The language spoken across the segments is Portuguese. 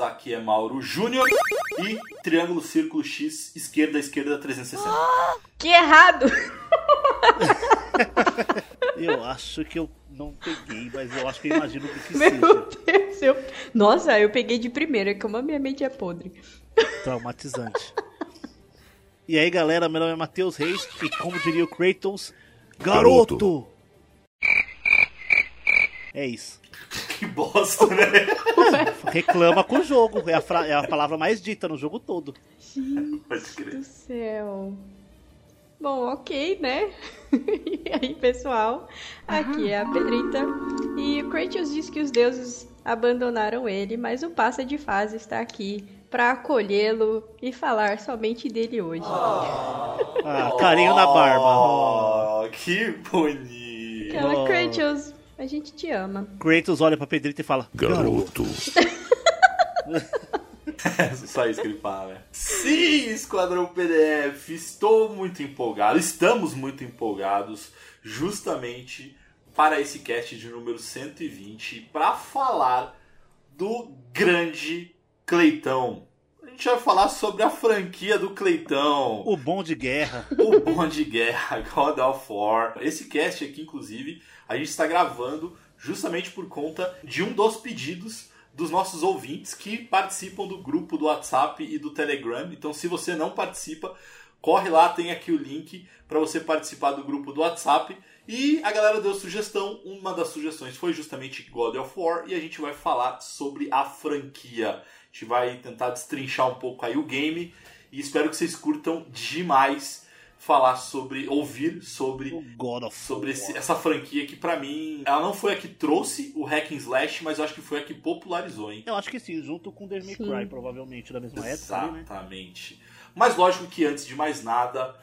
Aqui é Mauro Júnior e triângulo, círculo, X, esquerda, esquerda, 360. Que errado! Eu acho que eu não peguei, mas eu acho que eu imagino o que Meu seja. Deus, eu... Nossa, eu peguei de primeira, como a minha mente é podre. Traumatizante. E aí, galera, meu nome é Matheus Reis e como diria o Kratos, garoto! Garoto. É isso. Que bosta, né? Reclama com o jogo. É a, fra- é a palavra mais dita no jogo todo. Crer. do céu. Bom, ok, né? e aí, pessoal? Aqui é a Pedrita. E o Kratos diz que os deuses abandonaram ele, mas o passa de fase está aqui para acolhê-lo e falar somente dele hoje. Ah, carinho na barba. Oh. Oh, que bonito. Aquela Oh. Kratos, a gente te ama. Kratos olha pra Pedrita e fala: Garoto. É só isso que ele fala, né? Sim, Esquadrão PDF, estou muito empolgado, estamos muito empolgados justamente para esse cast de número 120 para falar do grande Cleitão. A gente vai falar sobre a franquia do Cleitão. O bom de guerra. o Bom de Guerra, God of War. Esse cast aqui, inclusive, a gente está gravando justamente por conta de um dos pedidos dos nossos ouvintes que participam do grupo do WhatsApp e do Telegram. Então, se você não participa, corre lá, tem aqui o link para você participar do grupo do WhatsApp. E a galera deu sugestão, uma das sugestões foi justamente God of War e a gente vai falar sobre a franquia. A gente vai tentar destrinchar um pouco aí o game e espero que vocês curtam demais falar sobre, ouvir sobre O God of sobre esse- essa franquia que pra mim, ela não foi a que trouxe o hack and slash, mas eu acho que foi a que popularizou, hein? Eu acho que sim, junto com Devil May. Cry, provavelmente, da mesma época ali, né? Exatamente. Mas lógico que antes de mais nada,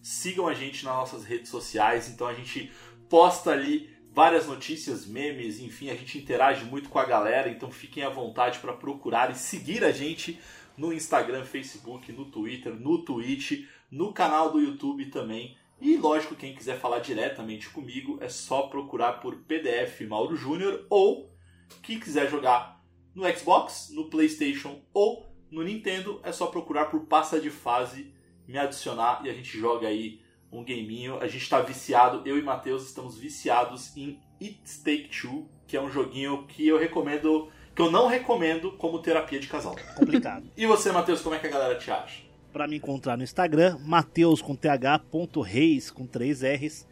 sigam a gente nas nossas redes sociais, então a gente posta ali várias notícias, memes, enfim, a gente interage muito com a galera, então fiquem à vontade para procurar e seguir a gente no Instagram, Facebook, no Twitter, no Twitch, no canal do YouTube também. E lógico, quem quiser falar diretamente comigo é só procurar por PDF Mauro Júnior ou quem quiser jogar no Xbox, no PlayStation ou no Nintendo, é só procurar por Passa de Fase, me adicionar e a gente joga aí um gaminho. A gente tá viciado, eu e Matheus estamos viciados em It Take Two, que é um joguinho que eu recomendo, que eu não recomendo como terapia de casal. Complicado. E você, Matheus, como é que a galera te acha? Para me encontrar no Instagram, Mateus com th, ponto reis com três R's.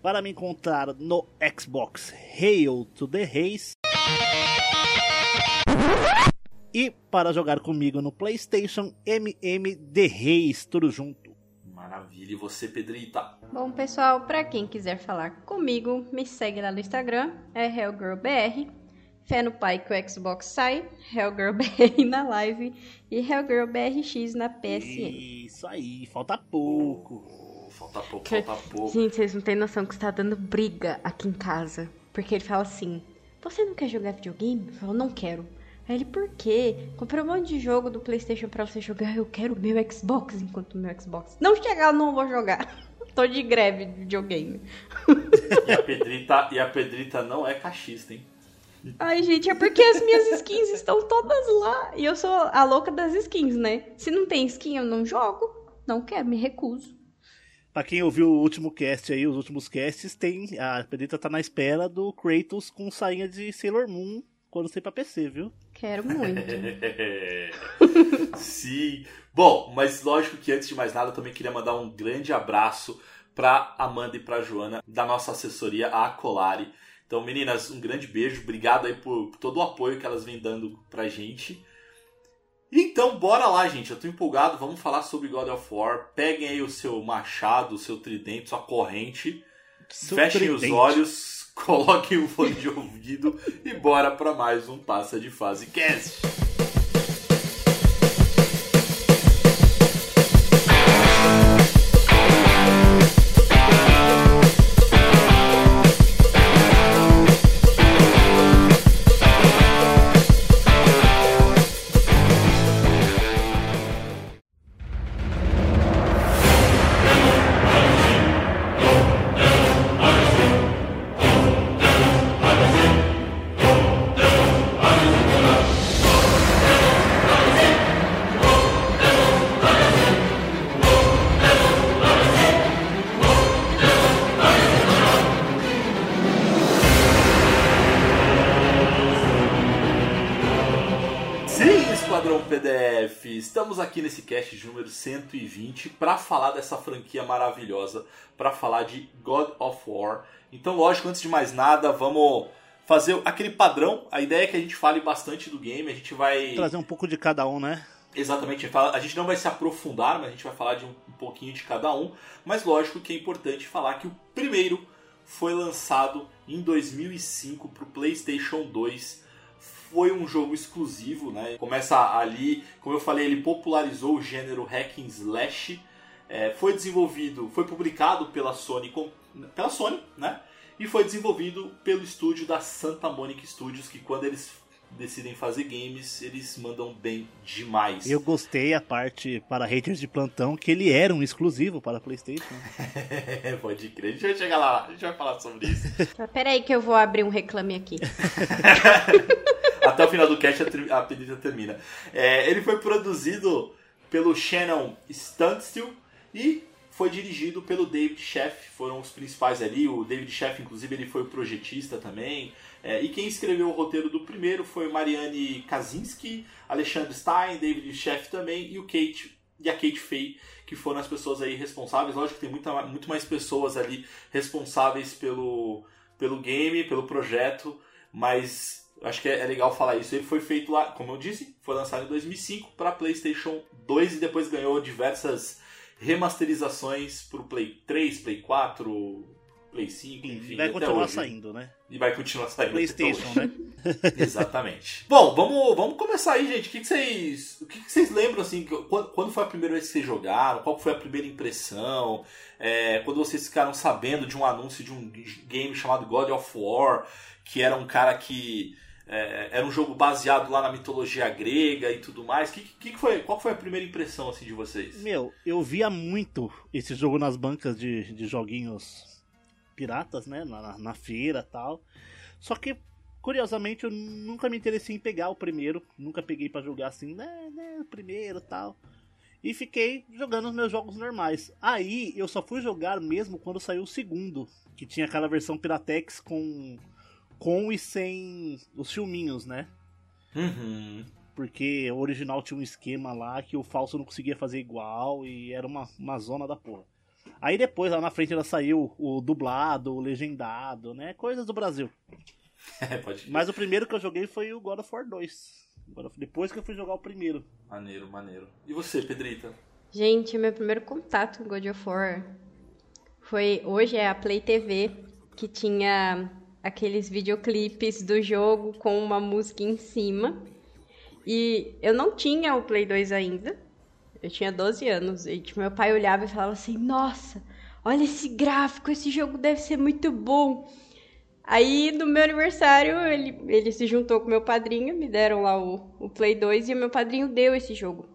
Para me encontrar no Xbox, Hail to the Reis. E para jogar comigo no PlayStation, MMD Reis, tudo junto. Maravilha, e você, Pedrita? Bom, pessoal, pra quem quiser falar comigo, me segue lá no Instagram, é HellGirlBR. Fé no pai que o Xbox sai, HellGirlBR na live e HellGirlBRX na PSN. Isso aí, falta pouco. Oh, falta pouco, falta pouco. Gente, vocês não têm noção que está dando briga aqui em casa. Porque ele fala assim: Você não quer jogar videogame? Eu falo, não quero. Aí ele, por quê? Comprei um monte de jogo do PlayStation pra você jogar. Eu quero o meu Xbox enquanto o meu Xbox. Não chegar, eu não vou jogar. Tô de greve de videogame. E a Pedrita, e a Pedrita não é cachista, hein? Ai, gente, é porque as minhas skins estão todas lá. E eu sou a louca das skins, né? Se não tem skin, eu não jogo. Não quero, me recuso. Pra quem ouviu o último cast aí, os últimos casts, tem. A Pedrita tá na espera do Kratos com sainha de Sailor Moon quando sair pra PC, viu? Quero muito. Sim. Bom, mas lógico que antes de mais nada eu também queria mandar um grande abraço pra Amanda e pra Joana da nossa assessoria, a Acolari. Então, meninas, um grande beijo. Obrigado aí por, por todo o apoio que elas vêm dando pra gente. Então, bora lá, gente. Eu tô empolgado. Vamos falar sobre God of War. Peguem aí o seu machado, o seu tridente, sua corrente. Fechem os olhos, coloquem o fone de ouvido e bora para mais um Passa de Fase Cast. Estamos aqui nesse cast número 120 para falar dessa franquia maravilhosa, para falar de God of War. Então, lógico, antes de mais nada, vamos fazer aquele padrão. A ideia é que a gente fale bastante do game, a gente vai trazer um pouco de cada um, né? Exatamente, a gente não vai se aprofundar, mas a gente vai falar de um, um pouquinho de cada um. Mas lógico que é importante falar que o primeiro foi lançado em 2005 para o PlayStation 2 foi um jogo exclusivo, né? Começa ali, como eu falei, ele popularizou o gênero hack and slash. É, foi desenvolvido, foi publicado pela Sony, pela Sony, né? E foi desenvolvido pelo estúdio da Santa Monica Studios, que quando eles decidem fazer games, eles mandam bem demais. Eu gostei a parte para haters de plantão que ele era um exclusivo para PlayStation. Pode crer, a gente vai chegar lá, a gente vai falar sobre isso. Pera aí que eu vou abrir um reclame aqui. Até o final do cast a pedida termina. É, ele foi produzido pelo Shannon Standstill e foi dirigido pelo David Sheff, foram os principais ali. O David Sheff, inclusive, ele foi o projetista também. É, e quem escreveu o roteiro do primeiro foi Marianne Kaczynski, Alexandre Stein, David Sheff também e o Kate e a Kate Faye, que foram as pessoas aí responsáveis. Lógico que tem muita, muito mais pessoas ali responsáveis pelo, pelo game, pelo projeto, mas acho que é, é, legal falar isso. Ele foi feito lá, como eu disse, foi lançado em 2005 para PlayStation 2 e depois ganhou diversas remasterizações para o Play 3, Play 4, Play 5, enfim. E vai continuar hoje. saindo, né? E vai continuar saindo. PlayStation, né? Exatamente. Bom, vamos, vamos começar aí, gente. O que, que vocês, o que, que vocês lembram assim? Quando, quando, foi a primeira vez que vocês jogaram? Qual foi a primeira impressão? É, quando vocês ficaram sabendo de um anúncio de um game chamado God of War, que era um cara que é, era um jogo baseado lá na mitologia grega e tudo mais. Que, que, foi, qual foi a primeira impressão assim de vocês? Meu, eu via muito esse jogo nas bancas de, de joguinhos piratas, né? Na, na feira tal. Só que, curiosamente, eu nunca me interessei em pegar o primeiro. Nunca peguei para jogar assim, né, né, o primeiro tal. E fiquei jogando os meus jogos normais. Aí eu só fui jogar mesmo quando saiu o segundo. Que tinha aquela versão Piratex com. Com e sem os filminhos, né? Uhum. Porque o original tinha um esquema lá que o falso não conseguia fazer igual e era uma, uma zona da porra. Aí depois, lá na frente, ela saiu o dublado, o legendado, né? Coisas do Brasil. É, pode Mas o primeiro que eu joguei foi o God of War 2. Depois que eu fui jogar o primeiro. Maneiro, maneiro. E você, Pedrita? Gente, meu primeiro contato com God of War foi hoje é a Play TV que tinha aqueles videoclipes do jogo com uma música em cima. E eu não tinha o Play 2 ainda. Eu tinha 12 anos e tipo, meu pai olhava e falava assim: Nossa, olha esse gráfico, esse jogo deve ser muito bom. Aí, no meu aniversário, ele, ele se juntou com meu padrinho, me deram lá o, o Play 2 e o meu padrinho deu esse jogo.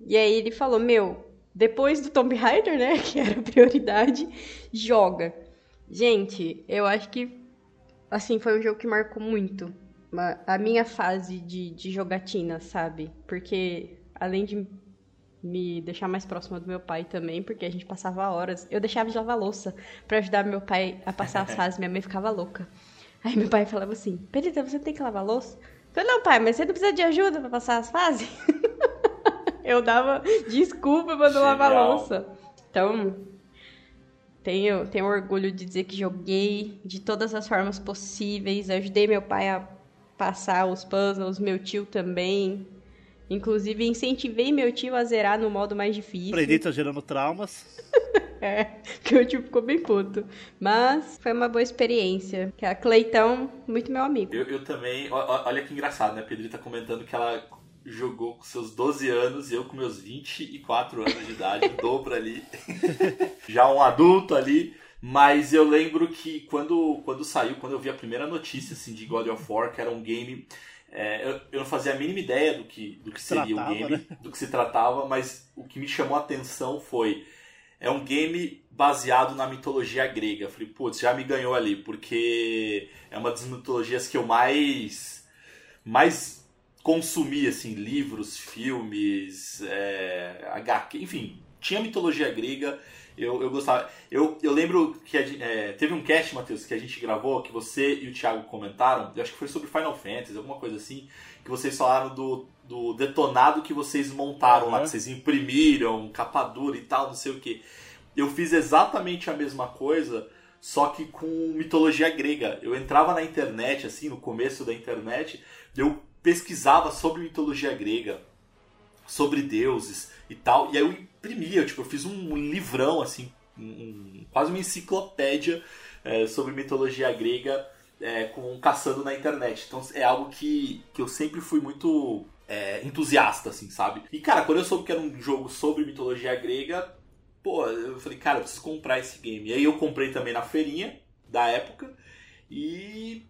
E aí ele falou: Meu, depois do Tomb Raider, né, que era a prioridade, joga. Gente, eu acho que, assim, foi um jogo que marcou muito a minha fase de, de jogatina, sabe? Porque, além de me deixar mais próxima do meu pai também, porque a gente passava horas. Eu deixava de lavar louça para ajudar meu pai a passar as fases, minha mãe ficava louca. Aí meu pai falava assim: Perita, você tem que lavar louça? Eu falei: Não, pai, mas você não precisa de ajuda para passar as fases? eu dava desculpa pra não lavar louça. Então, tenho, tenho orgulho de dizer que joguei de todas as formas possíveis, ajudei meu pai a passar os puzzles, meu tio também. Inclusive, incentivei meu tio a zerar no modo mais difícil. Predita gerando traumas. É, que o tio ficou bem puto. Mas foi uma boa experiência. Que a Cleitão, muito meu amigo. Eu, eu também. Olha que engraçado, né? A Pedrita tá comentando que ela jogou com seus 12 anos e eu com meus 24 anos de idade, dobro ali. Já um adulto ali. Mas eu lembro que quando, quando saiu, quando eu vi a primeira notícia assim, de God of War, que era um game. É, eu, eu, não fazia a mínima ideia do que, do que seria o game, né? do que se tratava, mas o que me chamou a atenção foi. É um game baseado na mitologia grega. Eu falei, putz, já me ganhou ali, porque é uma das mitologias que eu mais. mais consumi, assim, livros, filmes, é, HQ, enfim, tinha mitologia grega eu, eu gostava. Eu, eu lembro que é, teve um cast, Matheus, que a gente gravou, que você e o Thiago comentaram, eu acho que foi sobre Final Fantasy, alguma coisa assim, que vocês falaram do, do detonado que vocês montaram uhum. lá, que vocês imprimiram, capa dura e tal, não sei o que. Eu fiz exatamente a mesma coisa, só que com mitologia grega. Eu entrava na internet, assim, no começo da internet, eu pesquisava sobre mitologia grega, sobre deuses e tal, e aí eu imprimia, tipo, eu fiz um livrão, assim, um, quase uma enciclopédia é, sobre mitologia grega é, com caçando na internet. Então é algo que, que eu sempre fui muito é, entusiasta, assim, sabe? E cara, quando eu soube que era um jogo sobre mitologia grega, pô, eu falei, cara, eu preciso comprar esse game. E aí eu comprei também na feirinha da época e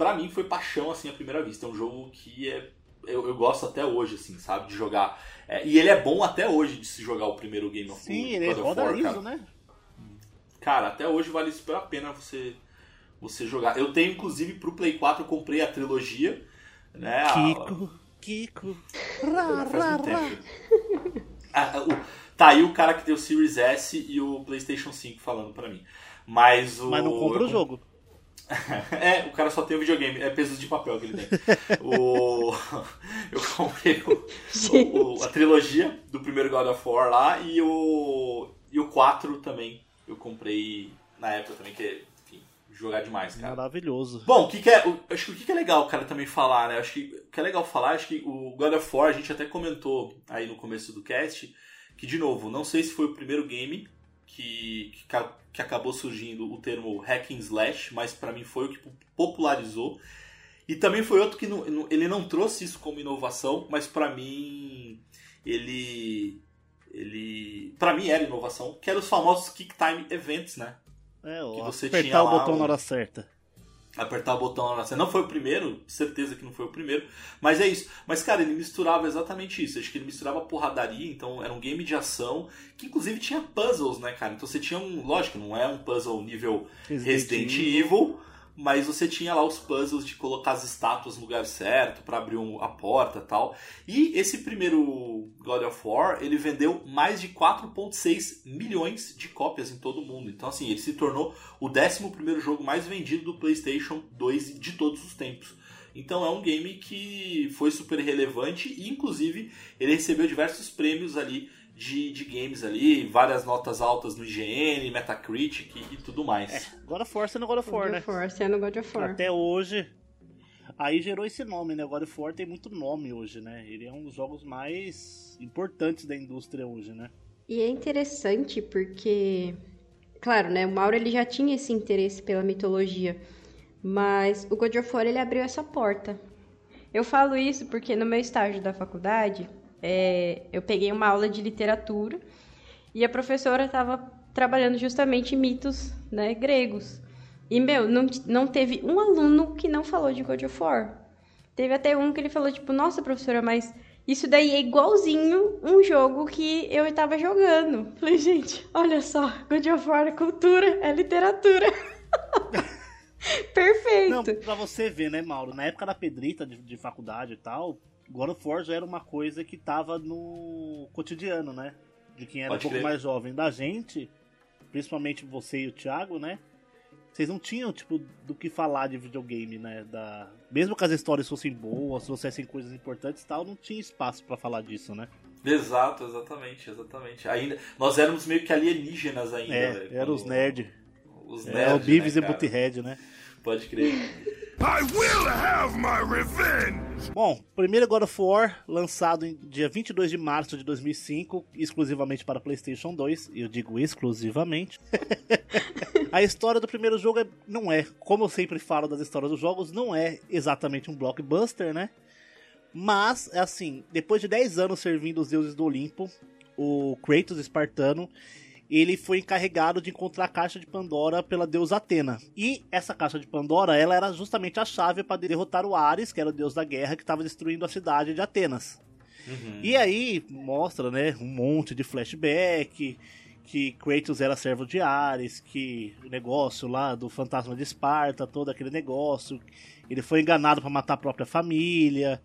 para mim foi paixão assim à primeira vista. É um jogo que é eu, eu gosto até hoje, assim, sabe, de jogar é, e ele é bom até hoje de se jogar o primeiro Game of Sim, ele roda War, liso, né? Cara, até hoje vale super a pena você, você jogar. Eu tenho, inclusive, pro Play 4, eu comprei a trilogia, né? Kiko, a... Kiko. Rá, rá, rá. Ah, o... Tá aí o cara que tem o Series S e o PlayStation 5 falando pra mim. Mas o. Mas não compra o jogo. é, o cara só tem o videogame, é peso de papel que ele tem. o... Eu comprei o, o, a trilogia do primeiro God of War lá e o, e o 4 também. Eu comprei na época também, que enfim, jogar demais, cara. Maravilhoso. Bom, o que, que é. O, acho que o que, que é legal, cara, também falar, né? Acho que o que é legal falar, acho que o God of War, a gente até comentou aí no começo do cast, que, de novo, não sei se foi o primeiro game que, que, que acabou surgindo o termo hack and slash, mas para mim foi o que popularizou. E também foi outro que não, ele não trouxe isso como inovação, mas para mim ele ele para mim era inovação, que eram os famosos kick time events, né? É, que você apertar o botão na hora certa apertar o botão na cena. Não foi o primeiro, certeza que não foi o primeiro, mas é isso. Mas, cara, ele misturava exatamente isso. Acho que ele misturava porradaria, então era um game de ação que, inclusive, tinha puzzles, né, cara? Então você tinha um. Lógico, não é um puzzle nível Resident, Resident Evil, Evil mas você tinha lá os puzzles de colocar as estátuas no lugar certo para abrir um, a porta tal. E esse primeiro God of War, ele vendeu mais de 4.6 milhões de cópias em todo o mundo. Então assim, ele se tornou o 11 primeiro jogo mais vendido do PlayStation 2 de todos os tempos. Então é um game que foi super relevante e inclusive ele recebeu diversos prêmios ali de, de games ali, várias notas altas no IGN, Metacritic e, e tudo mais. É, God of War sendo God of War, God né? God of War sendo God of War. Até hoje. Aí gerou esse nome, né? God of War tem muito nome hoje, né? Ele é um dos jogos mais importantes da indústria hoje, né? E é interessante porque, claro, né? O Mauro ele já tinha esse interesse pela mitologia, mas o God of War ele abriu essa porta. Eu falo isso porque no meu estágio da faculdade, é, eu peguei uma aula de literatura e a professora estava trabalhando justamente mitos né, gregos. E, meu, não, não teve um aluno que não falou de God of War. Teve até um que ele falou, tipo, nossa, professora, mas isso daí é igualzinho um jogo que eu estava jogando. Falei, gente, olha só, God of War é cultura, é literatura. Perfeito. Não, pra você ver, né, Mauro? Na época da Pedrita de, de faculdade e tal, God of War já era uma coisa que tava no cotidiano, né? De quem era Pode um pouco mais jovem. Da gente, principalmente você e o Thiago, né? Vocês não tinham, tipo, do que falar de videogame, né? Da... Mesmo que as histórias fossem boas, trouxessem coisas importantes e tal, não tinha espaço para falar disso, né? Exato, exatamente, exatamente. Ainda, nós éramos meio que alienígenas ainda. É, eram os nerds. Os nerds. É, o Beavis né, e Butthead, né? Pode crer. I will have my revenge! Bom, primeiro God of War, lançado em dia 22 de março de 2005, exclusivamente para PlayStation 2, e eu digo exclusivamente. a história do primeiro jogo é, não é, como eu sempre falo das histórias dos jogos, não é exatamente um blockbuster, né? Mas, é assim, depois de 10 anos servindo os deuses do Olimpo, o Kratos espartano, ele foi encarregado de encontrar a caixa de Pandora pela deusa Atena. E essa caixa de Pandora, ela era justamente a chave para derrotar o Ares, que era o deus da guerra que estava destruindo a cidade de Atenas. Uhum. E aí mostra, né, um monte de flashback, que Kratos era servo de Ares, que o negócio lá do fantasma de Esparta, todo aquele negócio, ele foi enganado para matar a própria família,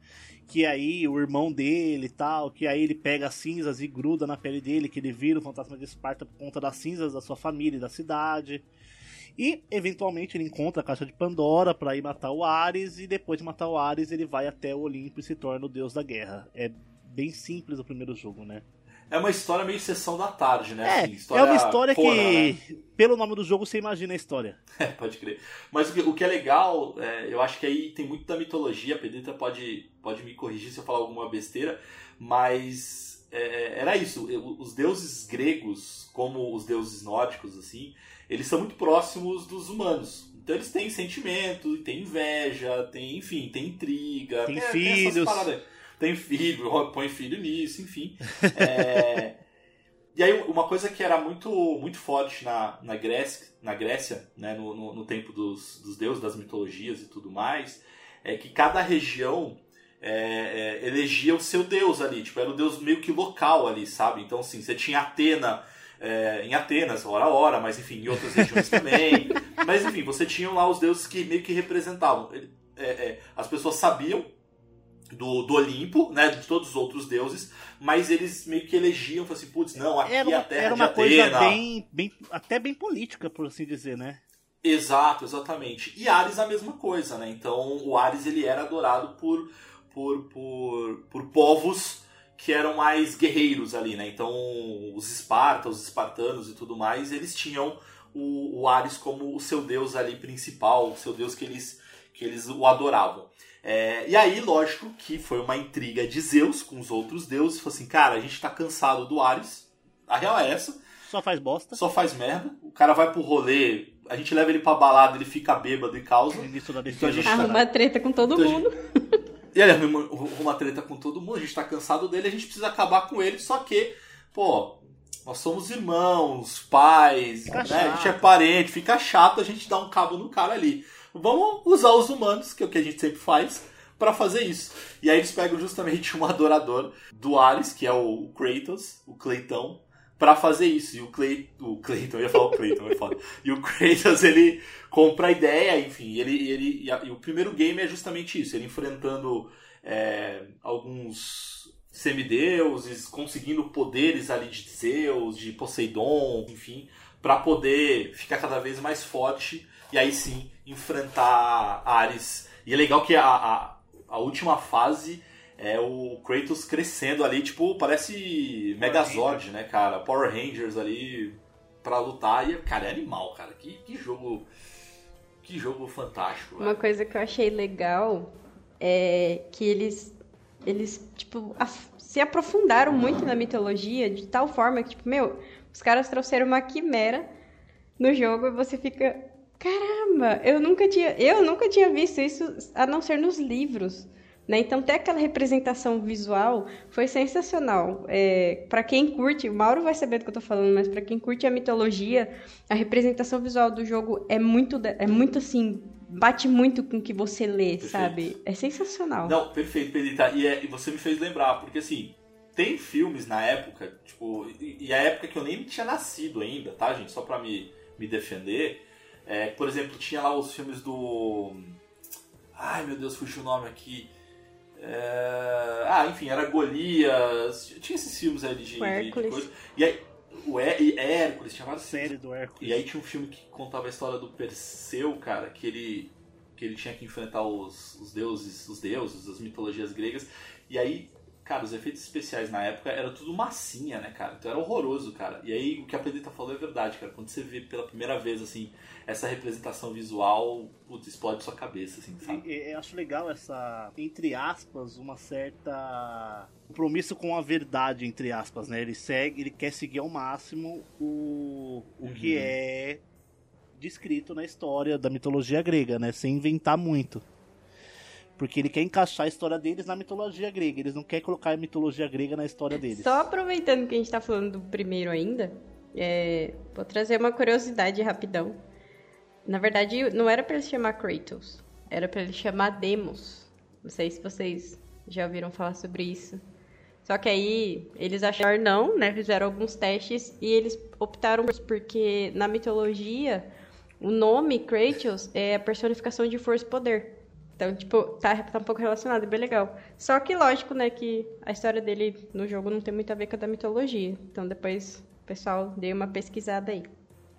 que aí o irmão dele e tal, que aí ele pega as cinzas e gruda na pele dele, que ele vira o fantasma de Esparta por conta das cinzas da sua família e da cidade. E eventualmente ele encontra a caixa de Pandora para ir matar o Ares e depois de matar o Ares ele vai até o Olimpo e se torna o deus da guerra. É bem simples o primeiro jogo, né? É uma história meio sessão da tarde, né? É, assim, é uma história que, né? pelo nome do jogo, você imagina a história. É, pode crer. Mas o que, o que é legal, é, eu acho que aí tem muito da mitologia, a Pedrita pode, pode me corrigir se eu falar alguma besteira, mas é, era isso. Os deuses gregos, como os deuses nórdicos, assim, eles são muito próximos dos humanos. Então eles têm sentimento, têm inveja, tem, enfim, tem intriga, tem, tem filhos. Tem tem filho, põe filho nisso, enfim. É... e aí uma coisa que era muito muito forte na, na Grécia, na Grécia né, no, no, no tempo dos, dos deuses, das mitologias e tudo mais, é que cada região é, é, elegia o seu deus ali, tipo, era o deus meio que local ali, sabe? Então, assim, você tinha Atena é, em Atenas, hora a hora, mas enfim, em outras regiões também. Mas enfim, você tinha lá os deuses que meio que representavam. É, é, as pessoas sabiam do, do Olimpo, né, de todos os outros deuses, mas eles meio que elegiam, assim, putz, não, aqui era é a terra era uma de coisa bem, bem, até bem política, por assim dizer, né? Exato, exatamente. E Ares a mesma coisa, né? Então o Ares ele era adorado por, por, por, por povos que eram mais guerreiros ali, né? Então os Espartas, os espartanos e tudo mais, eles tinham o, o Ares como o seu deus ali principal, o seu deus que eles, que eles o adoravam. É, e aí, lógico que foi uma intriga de Zeus com os outros deuses. Falou assim, cara, a gente tá cansado do Ares. A real é essa. Só faz bosta. Só faz merda. O cara vai pro rolê, a gente leva ele pra balada, ele fica bêbado e causa. Então a gente arruma tá... treta com todo então mundo. Gente... E ele arruma uma treta com todo mundo, a gente tá cansado dele, a gente precisa acabar com ele, só que, pô, nós somos irmãos, pais, né? a gente é parente, fica chato a gente dar um cabo no cara ali. Vamos usar os humanos, que é o que a gente sempre faz, para fazer isso. E aí eles pegam justamente um adorador do Ares, que é o Kratos, o Cleitão, para fazer isso. E o Clay, o Cleiton, eu ia falar o Cleiton, é foda. E o Kratos, ele compra a ideia, enfim, ele, ele e, a, e o primeiro game é justamente isso, ele enfrentando é, alguns semideuses, conseguindo poderes ali de Zeus, de Poseidon, enfim, para poder ficar cada vez mais forte e aí sim enfrentar Ares. E é legal que a, a, a última fase é o Kratos crescendo ali, tipo, parece Megazord, né, cara? Power Rangers ali pra lutar. E, cara, é animal, cara. Que, que jogo. Que jogo fantástico. Uma coisa que eu achei legal é que eles. Eles, tipo, se aprofundaram muito na mitologia de tal forma que, tipo, meu, os caras trouxeram uma quimera no jogo e você fica. Caramba, eu nunca tinha, eu nunca tinha visto isso a não ser nos livros. Né? Então, ter aquela representação visual foi sensacional. É, para quem curte, o Mauro vai saber do que eu tô falando, mas para quem curte a mitologia, a representação visual do jogo é muito, é muito assim, bate muito com o que você lê, perfeito. sabe? É sensacional. Não, perfeito, Pedrita. E, é, e você me fez lembrar, porque assim, tem filmes na época, tipo, e, e a época que eu nem tinha nascido ainda, tá, gente? Só pra me, me defender. É, por exemplo, tinha lá os filmes do. Ai meu Deus, fugiu o nome aqui. É... Ah, enfim, era Golias. Tinha esses filmes aí de, de, de coisa. E aí, o Hé Hércules, tinha várias série do Hércules. E aí tinha um filme que contava a história do Perseu, cara, que ele que ele tinha que enfrentar os, os deuses, os deuses, as mitologias gregas. E aí cara, os efeitos especiais na época era tudo massinha, né, cara? Então era horroroso, cara. E aí o que a Pedrita falou é verdade, cara. Quando você vê pela primeira vez, assim, essa representação visual, putz, explode sua cabeça, assim, sabe? E, eu acho legal essa, entre aspas, uma certa compromisso com a verdade, entre aspas, né? Ele segue, ele quer seguir ao máximo o, o uhum. que é descrito na história da mitologia grega, né? Sem inventar muito. Porque ele quer encaixar a história deles na mitologia grega. Eles não querem colocar a mitologia grega na história deles. Só aproveitando que a gente tá falando do primeiro ainda, é... vou trazer uma curiosidade rapidão. Na verdade, não era para ele chamar Kratos. Era para ele chamar Demos. Não sei se vocês já ouviram falar sobre isso. Só que aí eles acharam não, né? Fizeram alguns testes e eles optaram porque na mitologia o nome Kratos é a personificação de força e poder. Então, tipo, tá, tá um pouco relacionado, é bem legal. Só que, lógico, né, que a história dele no jogo não tem muito a ver com a da mitologia. Então, depois o pessoal deu uma pesquisada aí.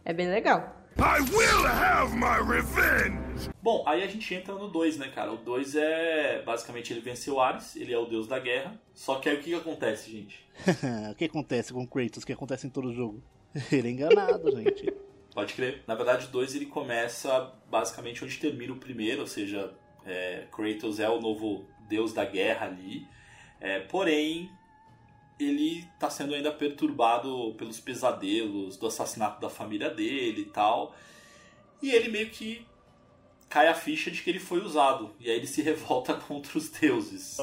É bem legal. I will have my revenge! Bom, aí a gente entra no 2, né, cara? O 2 é. Basicamente, ele venceu Ares, ele é o deus da guerra. Só que aí o que, que acontece, gente? o que acontece com Kratos? O que acontece em todo jogo? ele é enganado, gente. Pode crer. Na verdade, o 2 ele começa basicamente onde termina o primeiro, ou seja, é, Kratos é o novo deus da guerra ali. É, porém, ele está sendo ainda perturbado pelos pesadelos do assassinato da família dele e tal. E ele meio que cai a ficha de que ele foi usado. E aí ele se revolta contra os deuses.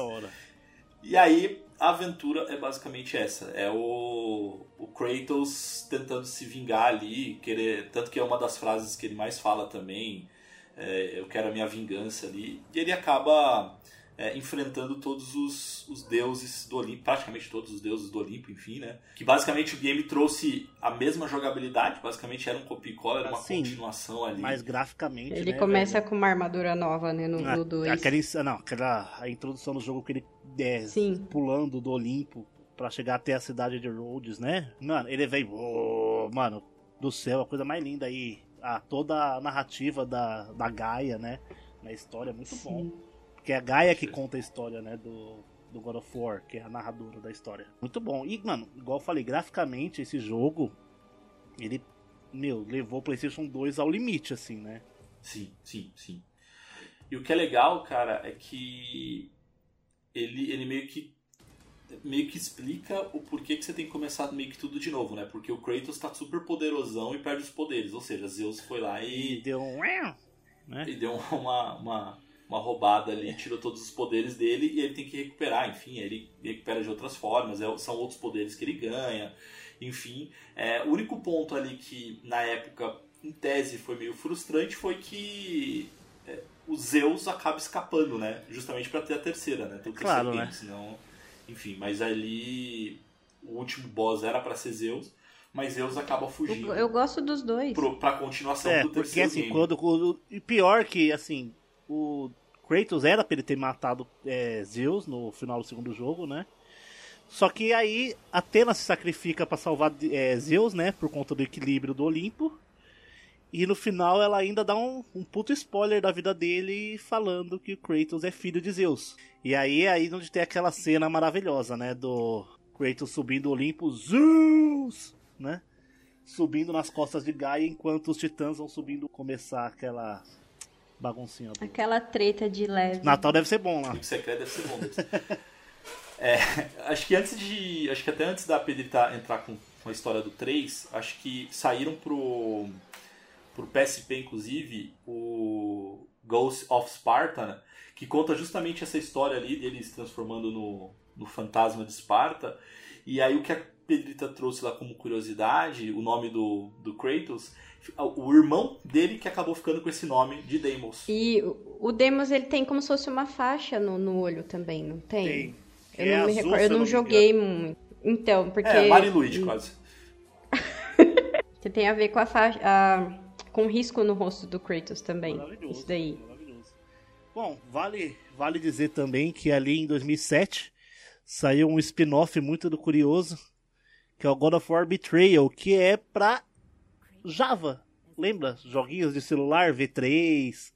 E aí a aventura é basicamente essa. É o, o Kratos tentando se vingar ali, querer, tanto que é uma das frases que ele mais fala também é, eu quero a minha vingança ali. E ele acaba é, enfrentando todos os, os, deuses do Olimpo, praticamente todos os deuses do Olimpo, enfim, né? Que basicamente o game trouxe a mesma jogabilidade, basicamente era um copy cola, era uma assim, continuação ali. Mas graficamente. Ele né, começa velho? com uma armadura nova, né? No 2. Ah, aquele, não, aquela a introdução do jogo que ele é, Sim. pulando do Olimpo para chegar até a cidade de Rhodes, né? Mano, ele vem. Oh, mano, do céu, a coisa mais linda aí a, toda a narrativa da, da Gaia, né? Na história é muito Sim. bom. Porque é a Gaia que conta a história, né? Do, do God of War, que é a narradora da história. Muito bom. E, mano, igual eu falei, graficamente esse jogo, ele, meu, levou o PlayStation 2 ao limite, assim, né? Sim, sim, sim. E o que é legal, cara, é que ele, ele meio que meio que explica o porquê que você tem que começar meio que tudo de novo, né? Porque o Kratos tá super poderosão e perde os poderes. Ou seja, Zeus foi lá e. e deu um. Né? E deu uma, uma, uma roubada ali, tirou todos os poderes dele e ele tem que recuperar. Enfim, ele recupera de outras formas, é, são outros poderes que ele ganha. Enfim, é, o único ponto ali que na época, em tese, foi meio frustrante foi que é, o Zeus acaba escapando, né? Justamente para ter a terceira, né? Claro, né? senão enfim, mas ali o último boss era para ser Zeus, mas Zeus acaba fugindo. Eu, eu gosto dos dois. Pro, pra continuação é, do porque, terceiro assim, game. Quando, e pior que, assim, o Kratos era pra ele ter matado é, Zeus no final do segundo jogo, né? Só que aí Atena se sacrifica para salvar é, Zeus, né? Por conta do equilíbrio do Olimpo. E no final ela ainda dá um, um puto spoiler da vida dele falando que o Kratos é filho de Zeus. E aí é aí onde tem aquela cena maravilhosa, né? Do Kratos subindo o Olimpo, Zeus! Né? Subindo nas costas de Gaia enquanto os titãs vão subindo começar aquela baguncinha. Do... Aquela treta de leve. Natal deve ser bom lá. O secreto deve ser bom. é, acho que antes de. Acho que até antes da Pedrita entrar com, com a história do 3, acho que saíram pro pro PSP, inclusive, o Ghost of Sparta, né? que conta justamente essa história ali dele se transformando no, no fantasma de Esparta. E aí o que a Pedrita trouxe lá como curiosidade, o nome do, do Kratos, o irmão dele que acabou ficando com esse nome de Deimos. E o Deimos ele tem como se fosse uma faixa no, no olho também, não tem? Tem. Eu é não me recordo, eu não joguei muito. Então, porque. É, Mario Luigi, quase. que tem a ver com a faixa. A com risco no rosto do Kratos também. Maravilhoso. Isso daí. Maravilhoso. Bom, vale, vale dizer também que ali em 2007 saiu um spin-off muito do curioso, que é o God of War Betrayal, que é pra Java. Lembra? Joguinhos de celular V3,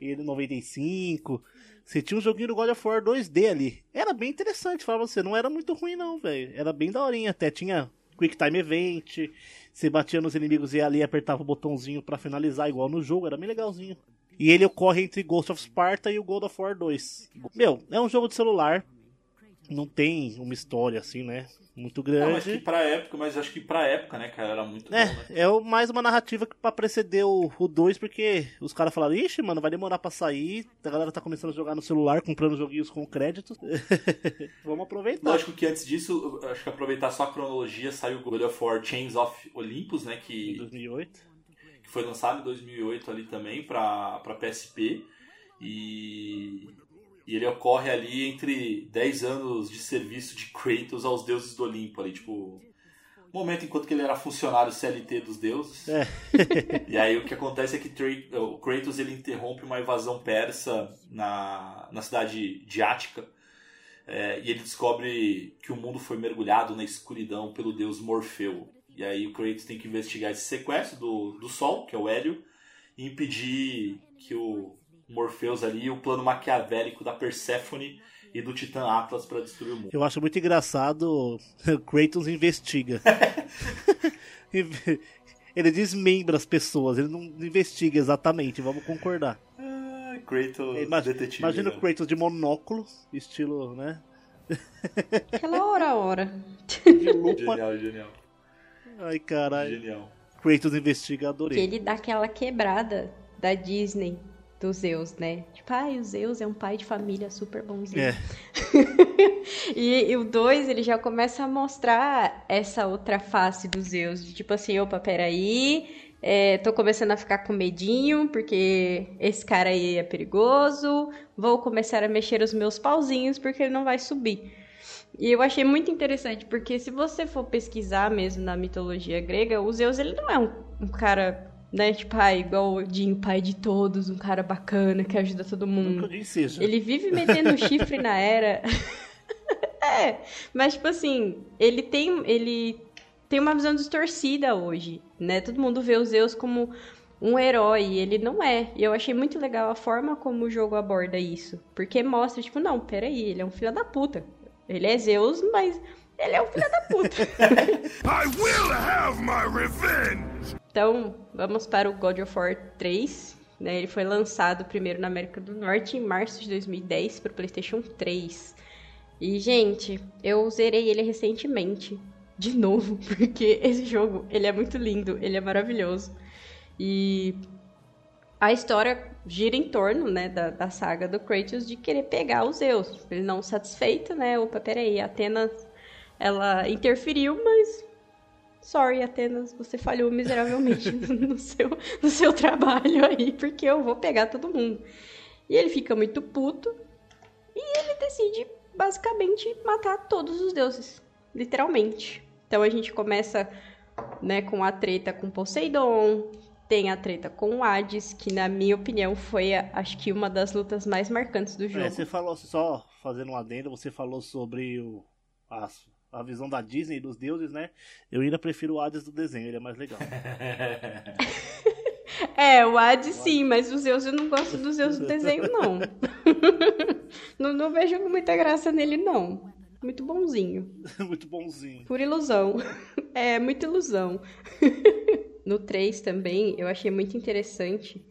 ele 95. Você tinha um joguinho do God of War 2D ali. Era bem interessante, falava você. Não era muito ruim, não, velho. Era bem daorinha. Até tinha Quick Time Event. Você batia nos inimigos e ali apertava o botãozinho para finalizar, igual no jogo. Era bem legalzinho. E ele ocorre entre Ghost of Sparta e o God of War 2. Meu, é um jogo de celular. Não tem uma história assim, né? muito grande. Não, mas que pra época, mas acho que pra época, né, cara, era muito é, bom, né? É mais uma narrativa pra preceder o 2, porque os caras falaram, ixi, mano, vai demorar pra sair, a galera tá começando a jogar no celular, comprando joguinhos com créditos. Vamos aproveitar. Lógico que antes disso, acho que aproveitar só a cronologia, saiu o God of War Chains of Olympus, né, que... Em 2008. Que foi lançado em 2008 ali também pra, pra PSP. E e ele ocorre ali entre 10 anos de serviço de Kratos aos deuses do Olimpo, ali, tipo. Momento enquanto que ele era funcionário CLT dos deuses. É. e aí o que acontece é que o Kratos ele interrompe uma invasão persa na, na cidade de Ática. É, e ele descobre que o mundo foi mergulhado na escuridão pelo deus Morfeu. E aí o Kratos tem que investigar esse sequestro do, do Sol, que é o Hélio, e impedir que o Morpheus ali, o plano maquiavélico da Persephone e do Titã Atlas para destruir o mundo. Eu acho muito engraçado Kratos investiga. ele desmembra as pessoas, ele não investiga exatamente, vamos concordar. Ah, Kratos imagina, detetive. Imagina né? o Kratos de monóculo, estilo, né? Aquela hora a hora. Genial, genial. Ai, caralho. Genial. Kratos investiga, adorei. Que ele dá aquela quebrada da Disney do Zeus, né? Tipo, ah, o Zeus é um pai de família super bonzinho. É. e, e, o 2, ele já começa a mostrar essa outra face do Zeus. De tipo assim, opa, peraí, é, tô começando a ficar com medinho, porque esse cara aí é perigoso. Vou começar a mexer os meus pauzinhos, porque ele não vai subir. E eu achei muito interessante, porque se você for pesquisar mesmo na mitologia grega, o Zeus, ele não é um, um cara né? Tipo, ah, igual o Jim, pai de todos, um cara bacana que ajuda todo mundo. Ele vive metendo chifre na era. é, mas tipo assim, ele tem, ele tem uma visão distorcida hoje, né? Todo mundo vê os Zeus como um herói, e ele não é. E eu achei muito legal a forma como o jogo aborda isso, porque mostra tipo, não, peraí, ele é um filho da puta. Ele é Zeus, mas ele é um filho da puta. I will have my revenge. Então, vamos para o God of War 3. Né? Ele foi lançado primeiro na América do Norte em março de 2010 para o PlayStation 3. E, gente, eu zerei ele recentemente. De novo, porque esse jogo, ele é muito lindo, ele é maravilhoso. E a história gira em torno, né, da, da saga do Kratos de querer pegar os Zeus. Ele não satisfeito, né, opa, peraí, Atenas, ela interferiu, mas sorry, Atenas, você falhou miseravelmente no, seu, no seu trabalho aí, porque eu vou pegar todo mundo. E ele fica muito puto e ele decide basicamente matar todos os deuses, literalmente. Então a gente começa, né, com a treta com Poseidon, tem a treta com o Hades, que na minha opinião foi, acho que uma das lutas mais marcantes do é, jogo. É, você falou só fazendo um adendo, você falou sobre o as a visão da Disney dos deuses, né? Eu ainda prefiro o Hades do desenho, ele é mais legal. é, o Hades sim, mas os Zeus eu não gosto dos Zeus do desenho, não. não. Não vejo muita graça nele, não. Muito bonzinho. muito bonzinho. Por ilusão. É, muita ilusão. no 3 também, eu achei muito interessante,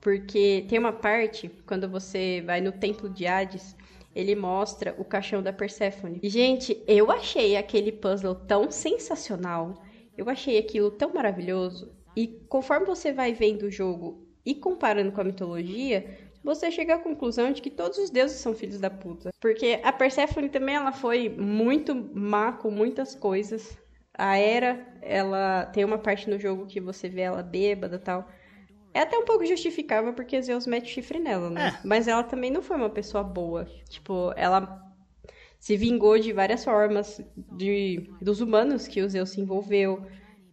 porque tem uma parte, quando você vai no templo de Hades, ele mostra o caixão da Persephone. Gente, eu achei aquele puzzle tão sensacional. Eu achei aquilo tão maravilhoso. E conforme você vai vendo o jogo e comparando com a mitologia, você chega à conclusão de que todos os deuses são filhos da puta. Porque a Persephone também ela foi muito má com muitas coisas. A Hera, ela tem uma parte no jogo que você vê ela bêbada tal. É até um pouco justificável porque Zeus mete chifre nela, né? É. Mas ela também não foi uma pessoa boa. Tipo, ela se vingou de várias formas de, dos humanos que o Zeus se envolveu.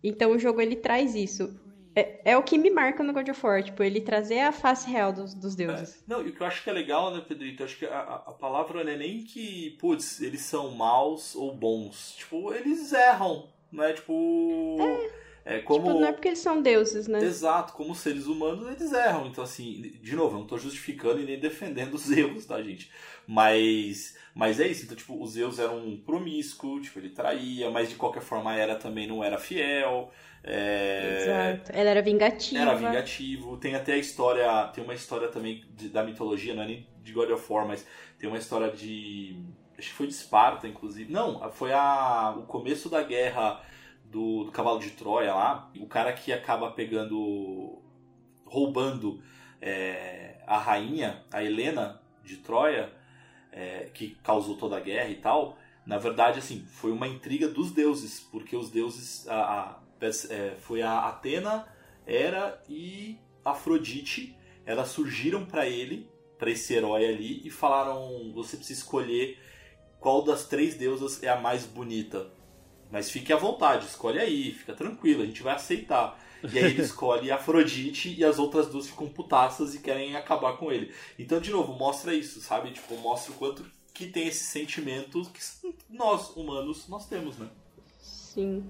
Então o jogo ele traz isso. É, é o que me marca no God of War, tipo, ele trazer a face real dos, dos deuses. É, não, e o que eu acho que é legal, né, Pedrito? Eu acho que a, a palavra não é nem que, putz, eles são maus ou bons. Tipo, eles erram, né? Tipo. É É como... Tipo, não é porque eles são deuses, né? Exato, como seres humanos eles erram. Então, assim, de novo, eu não tô justificando e nem defendendo os erros, tá, gente? Mas, mas é isso. Então, tipo, os Zeus eram um promíscuo, tipo, ele traía, mas de qualquer forma era também não era fiel. É... Exato. Ela era vingativa. Era vingativo. Tem até a história, tem uma história também de, da mitologia, não é nem de God of War, mas tem uma história de. Acho que foi de Esparta, inclusive. Não, foi a, o começo da guerra do, do cavalo de Troia lá. O cara que acaba pegando. roubando é, a rainha, a Helena de Troia, é, que causou toda a guerra e tal. Na verdade, assim, foi uma intriga dos deuses, porque os deuses. A, a, é, foi a Atena, Hera e Afrodite. Elas surgiram para ele, para esse herói ali, e falaram: você precisa escolher qual das três deusas é a mais bonita. Mas fique à vontade, escolhe aí, fica tranquilo, a gente vai aceitar. E aí ele escolhe Afrodite e as outras duas ficam putaças e querem acabar com ele. Então, de novo, mostra isso, sabe? Tipo, mostra o quanto que tem esse sentimento que nós, humanos, nós temos, né? Sim.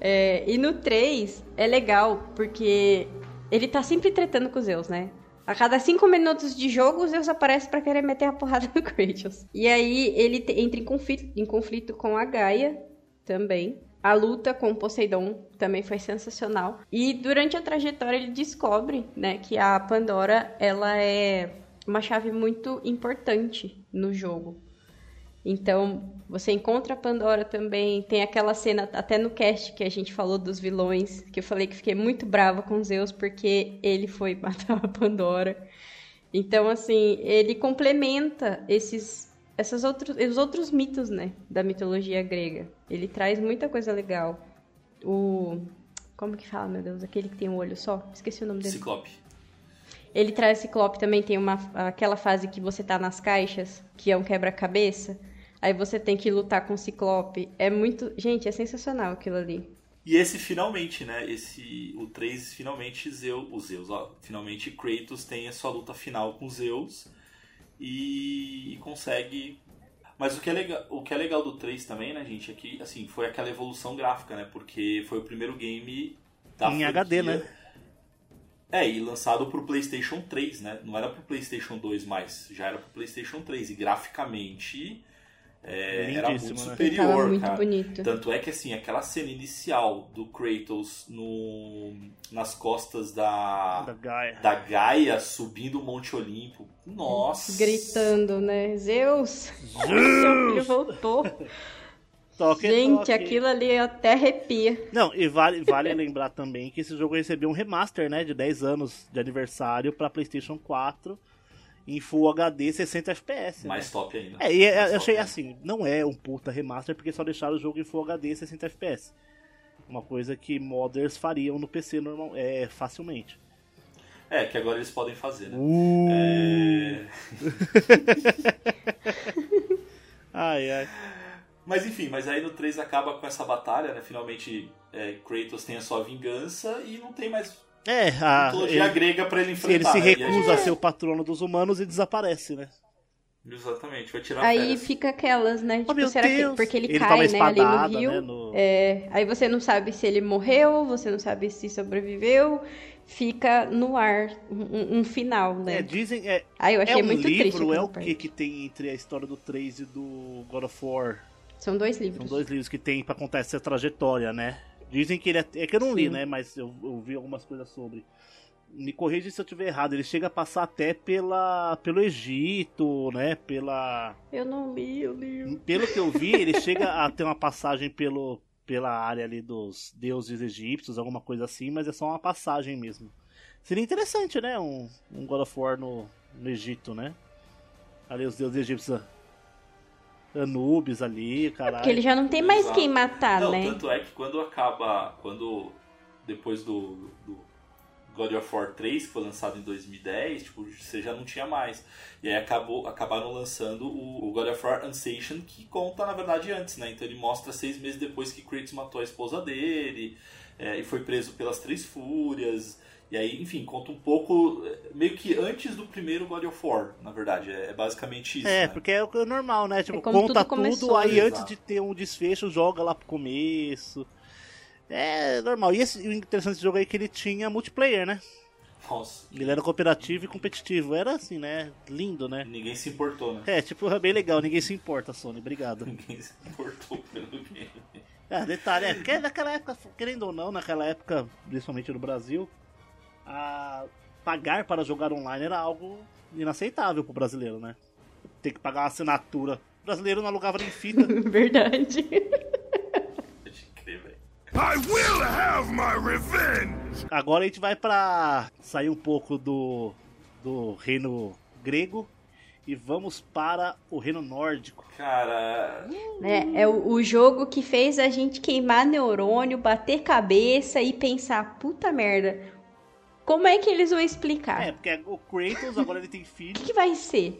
É, e no 3 é legal, porque ele tá sempre tretando com os Zeus, né? A cada cinco minutos de jogo, os Zeus aparece para querer meter a porrada no Kratos. E aí ele entra em conflito, em conflito com a Gaia também. A luta com Poseidon também foi sensacional. E durante a trajetória ele descobre, né, que a Pandora, ela é uma chave muito importante no jogo. Então, você encontra a Pandora também, tem aquela cena até no cast que a gente falou dos vilões, que eu falei que fiquei muito brava com Zeus porque ele foi matar a Pandora. Então, assim, ele complementa esses essas outros, os outros mitos, né, da mitologia grega. Ele traz muita coisa legal. O como que fala, meu Deus, aquele que tem um olho só? Esqueci o nome dele. Ciclope. Ele traz Ciclope também tem uma aquela fase que você tá nas caixas, que é um quebra-cabeça. Aí você tem que lutar com o Ciclope. É muito, gente, é sensacional aquilo ali. E esse finalmente, né? Esse o 3 finalmente Zeus, os Zeus, ó, finalmente Kratos tem a sua luta final com Zeus e, e consegue mas o que, é legal, o que é legal do 3 também, né, gente, é que assim, foi aquela evolução gráfica, né? Porque foi o primeiro game da Em HD, né? É, e lançado pro PlayStation 3, né? Não era pro PlayStation 2 mais, já era pro PlayStation 3. E graficamente é, era muito né? superior, muito cara. bonito. Tanto é que assim, aquela cena inicial do Kratos no, nas costas da, Da Gaia. da Gaia subindo o Monte Olimpo. Nossa! Gritando, né? Zeus! Seu filho voltou. Toque, Gente, toque. aquilo ali até arrepia. Não, e vale, vale lembrar também que esse jogo recebeu um remaster, né, de 10 anos de aniversário pra PlayStation 4 em Full HD 60 FPS. Mais né? top ainda. É, e é- Mais eu achei ainda. assim, não é um puta remaster porque só deixaram o jogo em Full HD 60 FPS. Uma coisa que modders fariam no PC normal, é, facilmente. É, que agora eles podem fazer, né? Uh. É... Ai, ai. Mas enfim, mas aí no 3 acaba com essa batalha, né? Finalmente é, Kratos tem a sua vingança e não tem mais É, a, mitologia ele, grega pra ele ele enfrentar. se né? E a recusa gente- a ser o patrono dos humanos e desaparece, né? Exatamente, vai tirar Aí férias. fica aquelas, né? Tipo, Oh, será Deus! que porque ele, Ele cai, toma né, ali no espadada, rio? né, no- É, aí você não sabe se ele morreu, você não sabe se sobreviveu. Fica no ar um, um final, né? É, dizem. É, Aí eu achei é um muito triste. livro, é aquela o que parte. que tem entre a história do 3 e do God of War? São dois São livros. dois livros que tem pra contar essa trajetória, né? Dizem que ele é. É que eu não li, Sim. né? Mas eu, eu vi algumas coisas sobre. Me corrija se eu estiver errado. Ele chega a passar até pela, pelo Egito, né? Pela. Eu não li, eu li. Pelo que eu vi, ele chega a ter uma passagem pelo, pela área ali dos deuses egípcios, alguma coisa assim, mas é só uma passagem mesmo. Seria interessante, né? Um, um God of War no, no Egito, né? Ali os deuses egípcios. Anubis ali, caralho. Porque ele já não tem mais Exato. quem matar, Não, né? tanto é que quando acaba. Quando. Depois do, do God of War 3, que foi lançado em 2010, tipo, você já não tinha mais. E aí acabou, acabaram lançando o, o God of War Ancient, que conta, na verdade, antes, né? Então ele mostra seis meses depois que Kratos matou a esposa dele é, e foi preso pelas Três Fúrias. E aí, enfim, conta um pouco, é, meio que antes do primeiro God of War, na verdade. É, é basicamente isso. É, né? porque é o normal, né? Tipo, É conta tudo começou, tudo, aí né? antes de ter um desfecho, joga lá pro começo. É normal. E esse, o interessante desse jogo aí é que ele tinha multiplayer, né? Nossa, Ele era cooperativo e competitivo. Era assim, né? Lindo, né? ninguém se importou, né? É, tipo, é bem legal. Ninguém se importa, Sony. Obrigado. Ninguém se importou pelo game. É, detalhe, é porque naquela época, querendo ou não, naquela época, principalmente no Brasil, a... pagar para jogar online era algo inaceitável pro brasileiro, né? Ter que pagar uma assinatura. O brasileiro não alugava nem fita. Verdade. I will have my revenge! Agora a gente vai pra sair um pouco do, do reino grego e vamos para o reino nórdico. Cara, É, é o, o jogo que fez a gente queimar neurônio, bater cabeça e pensar, puta merda, como é que eles vão explicar? É, porque o Kratos agora ele tem O filho, que, que vai ser?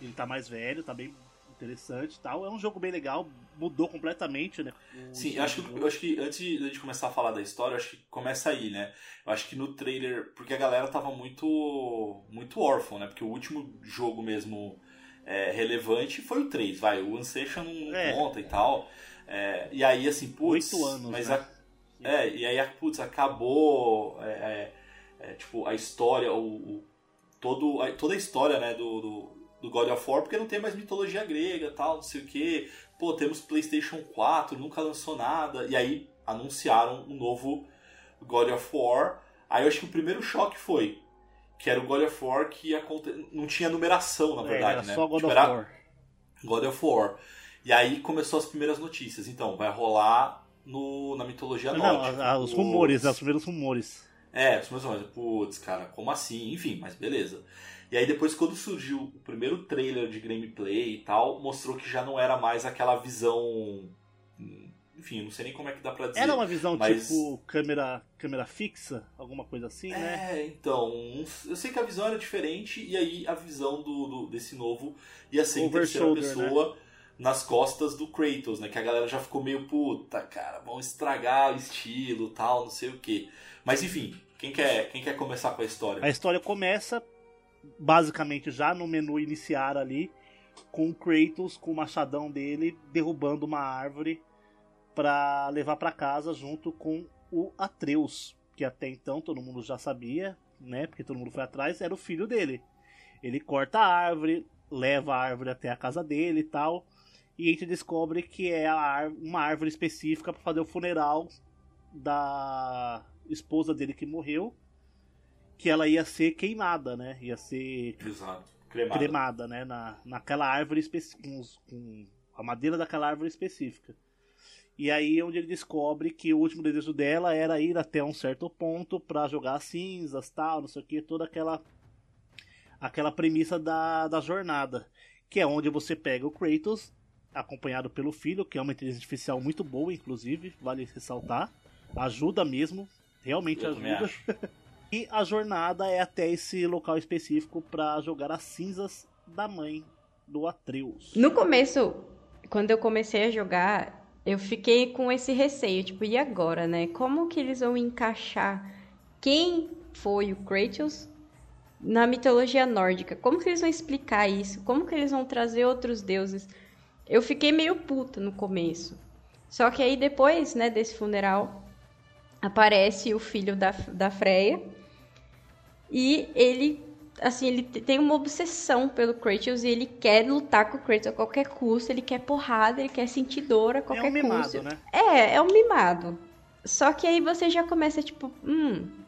ele tá mais velho, tá bem interessante e tal. É um jogo bem legal, mudou completamente, né? o sim, eu acho, que, eu acho que antes de de começar a falar da história, eu acho que começa aí, né? Eu acho que no trailer, porque a galera tava muito muito órfão, né? Porque o último jogo mesmo é, relevante foi o 3, vai, o Ancestion não É. conta e tal. É, e aí, assim, putz, Oito anos, mas né? a- é, e aí, putz, acabou, é, é, é, tipo, a história, o, o- todo, a, toda a história, né, do, do, do God of War, porque não tem mais mitologia grega tal, não sei o que. Pô, temos PlayStation 4, nunca lançou nada. E aí anunciaram um novo God of War. Aí eu acho que o primeiro choque foi que era o God of War que aconte- não tinha numeração, na É, verdade, era né? só God Tipo, of era War. God of War. E aí começou as primeiras notícias. Então, vai rolar no, na mitologia Não, nórdica. os rumores, né, os primeiros rumores. É, os meus olhos, putz, cara, como assim? Enfim, mas beleza. E aí depois quando surgiu o primeiro trailer de gameplay e tal, mostrou que já não era mais aquela visão. Enfim, não sei nem como é que dá pra dizer. Era uma visão mas- tipo câmera, câmera fixa, alguma coisa assim, né? É, então, eu sei que a visão era diferente, e aí a visão do, do- desse novo ia ser em terceira shoulder, pessoa nas costas do Kratos, né? Que a galera já ficou meio puta, cara, vão estragar o estilo tal, não sei o que. Mas enfim, quem quer, quem quer começar com a história? A história começa basicamente já no menu iniciar ali com o Kratos com o machadão dele derrubando uma árvore pra levar pra casa junto com o Atreus, que até então todo mundo já sabia, né? Porque todo mundo foi atrás, era o filho dele. Ele corta a árvore, leva a árvore até a casa dele e tal, e a gente descobre que é uma árvore específica para fazer o funeral da esposa dele que morreu, que ela ia ser queimada, né? Ia ser Exato. Cremado. cremada, né? Na, naquela árvore específica, com, com a madeira daquela árvore específica. E aí é onde ele descobre que o último desejo dela era ir até um certo ponto pra jogar as cinzas, tal, não sei o que, toda aquela aquela premissa da, da jornada, que é onde você pega o Kratos acompanhado pelo filho, que é uma inteligência artificial muito boa, inclusive, vale ressaltar, ajuda mesmo, realmente ajuda. E a jornada é até esse local específico pra jogar as cinzas da mãe do Atreus. No começo, quando eu comecei a jogar, eu fiquei com esse receio, tipo, e agora, né? Como que eles vão encaixar quem foi o Kratos na mitologia nórdica? Como que eles vão explicar isso? Como que eles vão trazer outros deuses? Eu fiquei meio puta no começo. Só que aí depois, né, desse funeral, aparece o filho da, da Freya e ele assim, ele te- tem uma obsessão pelo Kratos e ele quer lutar com o Kratos a qualquer custo, ele quer porrada, ele quer sentir dor a É qualquer um mimado, custo. né? É, é um mimado. Só que aí você já começa, tipo, hum.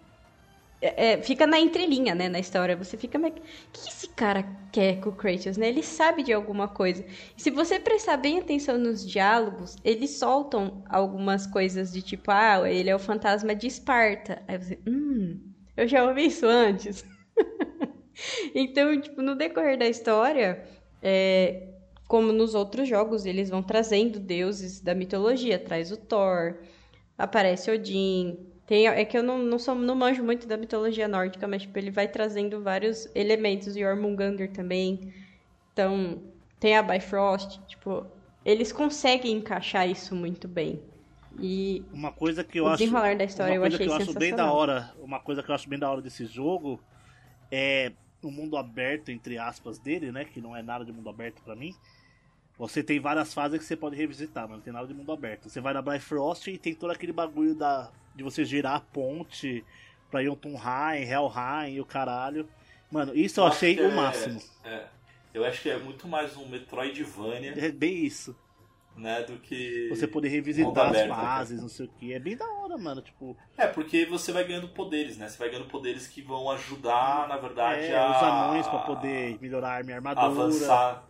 É- é, fica na entrelinha, né, na história. Você fica, mas o que esse cara quer com o Kratos, né? Ele sabe de alguma coisa. E se você prestar bem atenção nos diálogos, eles soltam algumas coisas de tipo, ah, ele é o fantasma de Esparta. Aí você, hum, eu já ouvi isso antes. então, tipo, no decorrer da história, é, como nos outros jogos, eles vão trazendo deuses da mitologia. Traz o Thor, aparece Odin. Tem, é que eu não, não, sou, não manjo muito da mitologia nórdica, mas tipo, ele vai trazendo vários elementos. E Jormungandr também. Então, tem a Bifrost. Tipo, eles conseguem encaixar isso muito bem. E Uma coisa que eu o acho. desenrolar da história uma eu coisa achei que eu acho bem da hora. Uma coisa que eu acho bem da hora desse jogo é o mundo aberto, entre aspas, dele, né? Que não é nada de mundo aberto pra mim. Você tem várias fases que você pode revisitar, mas não tem nada de mundo aberto. Você vai na Bifrost e tem todo aquele bagulho da, de você girar a ponte pra Jotunheim, Helheim e o caralho. Mano, isso eu, achei o é- máximo. É, eu acho que é muito mais um Metroidvania, É bem isso. né, do que... Você poder revisitar aberto, as né, fases, não sei o que. É bem da hora, mano. Tipo, É, porque você vai ganhando poderes, né? Você vai ganhando poderes que vão ajudar, na verdade, é, a... os anões pra poder melhorar a e armadura. avançar.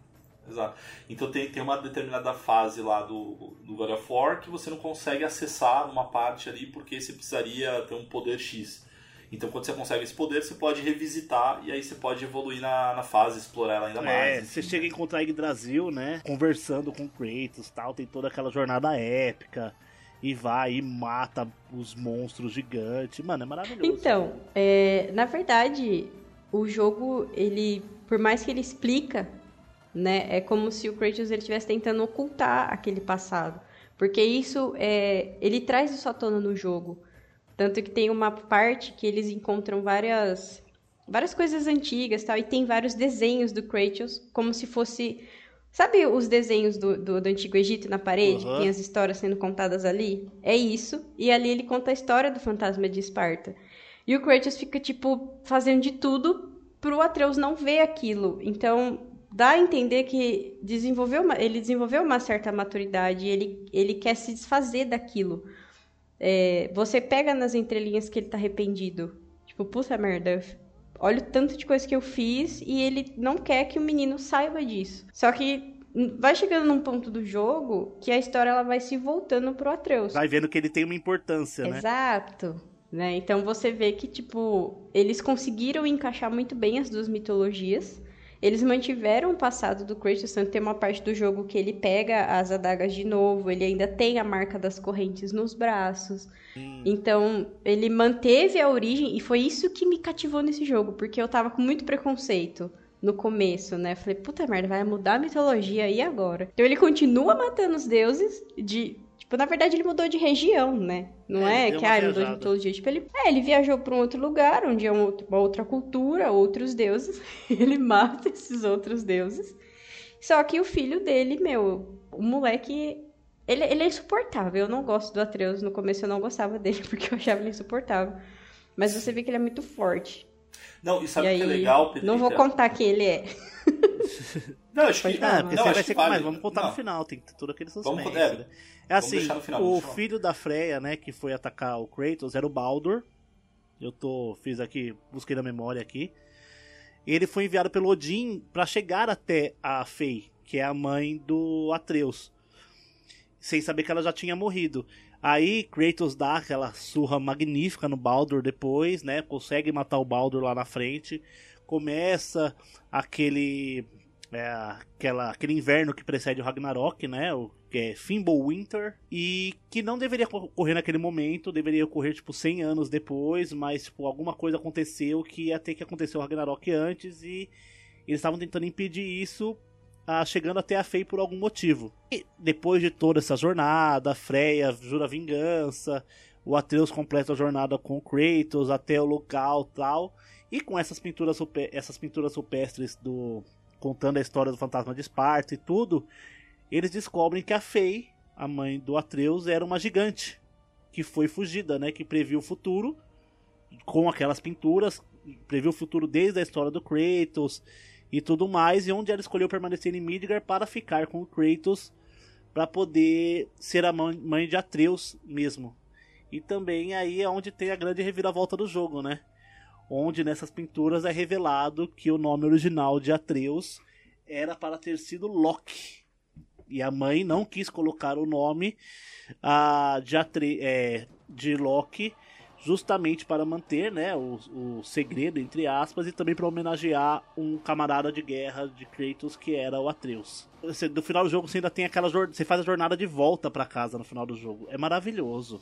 Exato. Então tem, tem uma determinada fase lá do, do God of War que você não consegue acessar uma parte ali porque você precisaria ter um poder X. Então quando você consegue esse poder, você pode revisitar e aí você pode evoluir na, na fase, explorar ela ainda É, mais. você enfim. chega a encontrar Yggdrasil, né? Conversando com Kratos tal, tem toda aquela jornada épica. E vai e mata os monstros gigantes. Mano, é maravilhoso. Então, é, na verdade, o jogo, ele, por mais que ele explica, né, é como se o Kratos ele estivesse tentando ocultar aquele passado, porque isso é, ele traz isso à tona no jogo, tanto que tem uma parte que eles encontram várias várias coisas antigas, tal, e tem vários desenhos do Kratos, como se fosse Sabe os desenhos do, do, do Antigo Egito na parede? Uhum. Tem as histórias sendo contadas ali? É isso. E ali ele conta a história do fantasma de Esparta. E o Kratos fica, tipo, fazendo de tudo pro Atreus não ver aquilo. Então, dá a entender que desenvolveu uma- ele desenvolveu uma certa maturidade. Ele, ele quer se desfazer daquilo. É, você pega nas entrelinhas que ele tá arrependido. Tipo, puta merda, olha o tanto de coisa que eu fiz e ele não quer que o menino saiba disso. Só que vai chegando num ponto do jogo que a história ela vai se voltando pro Atreus. Vai vendo que ele tem uma importância, né? Exato. Né? Então você vê que, tipo, eles conseguiram encaixar muito bem as duas mitologias. Eles mantiveram o passado do tanto tem uma parte do jogo que ele pega as adagas de novo, ele ainda tem a marca das correntes nos braços. Então, ele manteve a origem, e foi isso que me cativou nesse jogo, porque eu tava com muito preconceito no começo, né? Falei, puta merda, vai mudar a mitologia e agora? Então ele continua matando os deuses de. Tipo, na verdade, ele mudou de região, né? Não É, é, que ah, ele mudou de mitologia. Tipo, ele, é, ele viajou pra um outro lugar, onde é um outro- uma outra cultura, outros deuses. ele mata esses outros deuses. Só que o filho dele, meu, o moleque. Ele, ele é insuportável. Eu não gosto do Atreus. No começo eu não gostava dele, porque eu achava ele insuportável. Mas você vê que ele é muito forte. Não, e sabe o aí, que é legal, Pedrita? não vou contar quem ele é. Não, acho que. Ah, não, acho vai vale. Mas vamos contar Não, no final, tem todo aquele Vamos suspense. contar- é, né? É assim, final, o filho da Freya, né, que foi atacar o Kratos, era o Baldur. Eu tô, fiz aqui, busquei na memória aqui. Ele foi enviado pelo Odin pra chegar até a Fei, que é a mãe do Atreus. Sem saber que ela já tinha morrido. Aí Kratos dá aquela surra magnífica no Baldur depois, né? Consegue matar o Baldur lá na frente. Começa aquele é, aquela, aquele inverno que precede o Ragnarok, né? O que é Fimbulwinter e que não deveria ocorrer naquele momento, deveria ocorrer tipo 100 anos depois, mas tipo alguma coisa aconteceu que ia ter que acontecer o Ragnarok antes e eles estavam tentando impedir isso, ah, chegando até a Fei por algum motivo. E depois de toda essa jornada, Freya jura vingança, o Atreus completa a jornada com Kratos até o local tal. E com essas pinturas, essas pinturas rupestres do contando a história do fantasma de Esparta e tudo, eles descobrem que a Fei, a mãe do Atreus, era uma gigante que foi fugida, né, que previu o futuro com aquelas pinturas, previu o futuro desde a história do Kratos e tudo mais, e onde ela escolheu permanecer em Midgard para ficar com o Kratos para poder ser a mãe de Atreus mesmo. E também aí é onde tem a grande reviravolta do jogo, né? Onde nessas pinturas é revelado que o nome original de Atreus era para ter sido Loki. E a mãe não quis colocar o nome ah, de, Atre é, de Loki justamente para manter né, o, o segredo, entre aspas, e também para homenagear um camarada de guerra de Kratos que era o Atreus. Você- No final do jogo você ainda tem aquela você faz a jornada de volta para casa no final do jogo. É maravilhoso.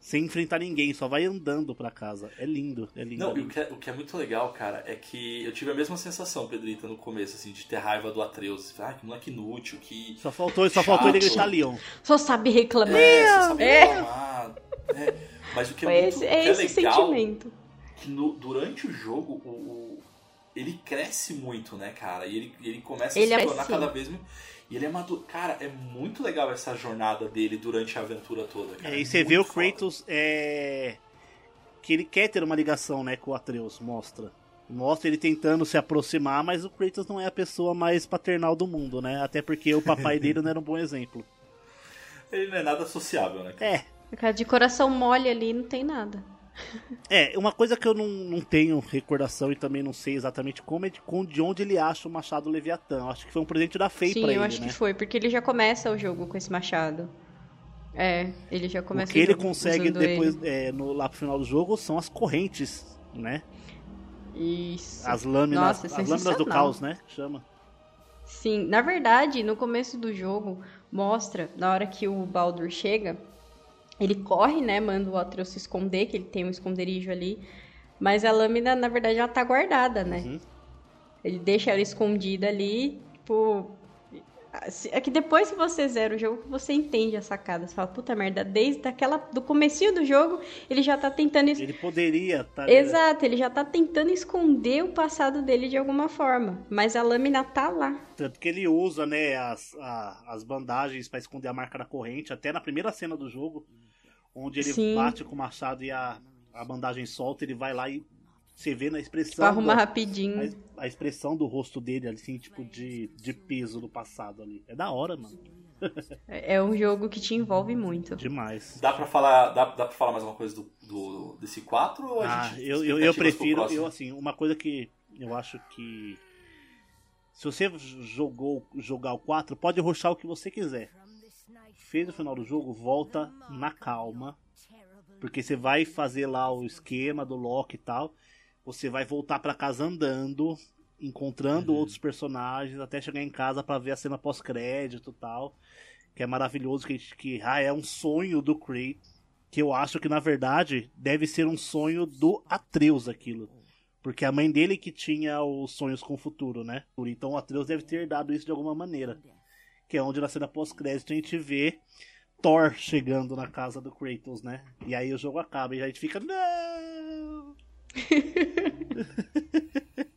Sem enfrentar ninguém, só vai andando para casa. É lindo, é lindo. Não, e o que, é, o que é muito legal, cara, é que eu tive a mesma sensação, Pedrita, no começo, assim, de ter raiva do Atreus. Ah, que moleque inútil, que. Só faltou, só faltou ele gritar Leon. Só sabe reclamar. É, você sabe É. reclamar. É, Mas o que é, Foi muito, esse, é que esse legal sentimento. que no- durante o jogo, o, o- ele cresce muito, né, cara? E ele, ele começa Ele a se é tornar cada vez mais. E ele é maduro. Cara, é muito legal essa jornada dele durante a aventura toda. Cara. É, e você vê o Kratos é... que ele quer ter uma ligação né, com o Atreus, mostra. Mostra ele tentando se aproximar, mas o Kratos não é a pessoa mais paternal do mundo, né? Até porque o papai dele não era um bom exemplo. Ele não é nada sociável, né? É. Cara, de coração mole ali não tem nada. É, uma coisa que eu não, não tenho recordação e também não sei exatamente como é de, de onde ele acha o machado Leviatã. Acho que foi um presente da Fei Sim, pra ele, eu acho né? que foi, porque ele já começa o jogo com esse machado. É, ele já começa O que o ele consegue depois, ele. é, no, lá pro final do jogo, são as correntes, né? Isso. As lâminas, Nossa, as lâminas do caos, né? Chama. Sim, na verdade, no começo do jogo, mostra, na hora que o Baldur chega, ele corre, né, manda o Atreus se esconder, que ele tem um esconderijo ali, mas a lâmina, na verdade, ela tá guardada, né? Uhum. Ele deixa ela escondida ali, tipo... É que depois que você zera o jogo, você entende a sacada. Você fala, puta merda, desde aquela, do comecinho do jogo, ele já tá tentando... Ele poderia tá, Exato, ele já tá tentando esconder o passado dele de alguma forma, mas a lâmina tá lá. Tanto que ele usa, né, as, a- as bandagens pra esconder a marca da corrente, até na primeira cena do jogo, onde ele Sim. bate com o machado e a, a bandagem solta, ele vai lá e você vê na expressão. Do- rapidinho. a, a expressão do rosto dele, assim, tipo, de, de peso do passado ali. É da hora, mano. É é um jogo que te envolve muito. Demais. Dá pra falar, dá, dá pra falar mais uma coisa do, do- desse 4 ou a Ah, gente. eu, eu, prefiro, eu assim, uma coisa que eu acho que se você jogou jogar o 4, pode roxar o que você quiser. Fez o final do jogo, volta na calma, porque você vai fazer lá o esquema do Loki e tal, você vai voltar pra casa andando, encontrando Uhum. outros personagens até chegar em casa pra ver a cena pós-crédito e tal, que é maravilhoso que, que ah, é um sonho do Kratos que eu acho que na verdade deve ser um sonho do Atreus aquilo. Porque a mãe dele que tinha os sonhos com o futuro, né? Então o Atreus deve ter dado isso de alguma maneira. Que é onde na cena pós-crédito a gente vê Thor chegando na casa do Kratos, né? E aí o jogo acaba e a gente fica. Não!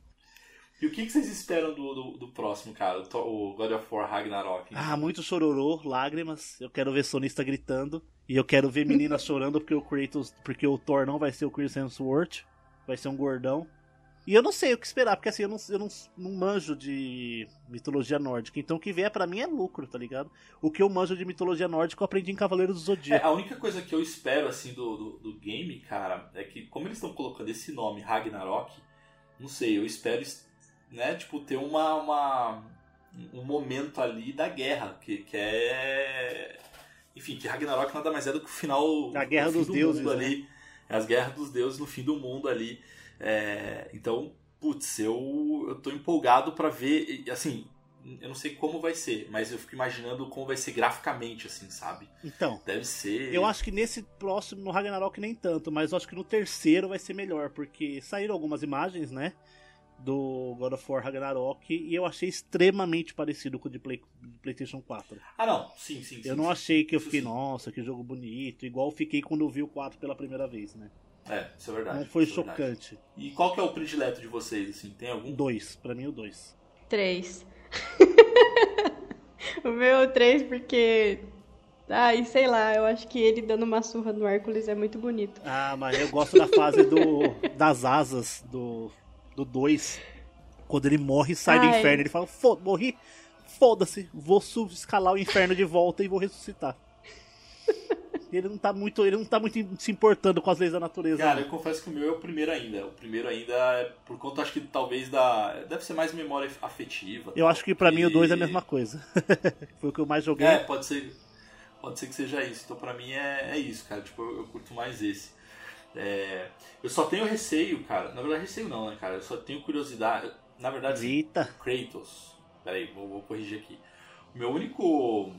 E o que, que vocês esperam do, do, do próximo, cara? O, God of War Ragnarok? Ah, muito chororô, lágrimas. Eu quero ver sonista gritando. E eu quero ver meninas chorando porque o Kratos. Porque o Thor não vai ser o Chris Hemsworth. Vai ser um gordão. E eu não sei o que esperar, porque assim, eu não, eu não, não manjo de mitologia nórdica. Então o que vier pra mim é lucro, tá ligado? O que eu manjo de mitologia nórdica eu aprendi em Cavaleiro do É, Zodíaco. a única coisa que eu espero, assim, do, do, do game, cara, é que como eles estão colocando esse nome, Ragnarok, não sei, eu espero, né, tipo, ter uma, uma um momento ali da guerra, que, que é... Enfim, que Ragnarok nada mais é do que o final... A guerra dos do deuses, mundo né? ali. É as guerras dos deuses no fim do mundo ali. É, então, putz, eu, eu tô empolgado pra ver, assim... Eu não sei como vai ser, mas eu fico imaginando como vai ser graficamente, assim, sabe? Então, Deve ser. eu acho que nesse próximo, no Ragnarok nem tanto, mas eu acho que no terceiro vai ser melhor, porque saíram algumas imagens, né? Do God of War Ragnarok e eu achei extremamente parecido com o de, Play, de PlayStation 4. Ah, não. Sim, sim. Eu sim, não sim. achei que eu fiquei, sim. nossa, que jogo bonito, igual eu fiquei quando eu vi o 4 pela primeira vez, né? É, isso é verdade. Não foi é verdade. chocante. E qual que é o predileto de vocês, assim? Tem algum? Dois, pra mim o dois. Três. o meu é o três porque. Ai, sei lá, eu acho que ele dando uma surra no Hércules é muito bonito. Ah, mas eu gosto da fase do, das asas do 2. Do dois. quando ele morre e sai do Ai. inferno, ele fala: Foda, morri, foda-se, vou escalar o inferno de volta e vou ressuscitar. Ele não tá muito, ele não tá muito se importando com as leis da natureza. Cara, não. eu confesso que o meu é o primeiro ainda. O primeiro ainda é por conta, acho que talvez da. Deve ser mais memória afetiva. Eu tal, acho que pra mim o 2 é a mesma coisa. Foi o que eu mais joguei. É, pode ser. Pode ser que seja isso. Então pra mim é, é isso, cara. Tipo, eu, eu curto mais esse. É, eu só tenho receio, cara. Na verdade, receio não, né, cara? Eu só tenho curiosidade. Na verdade, Eita. Kratos. Peraí, vou, vou corrigir aqui. O meu único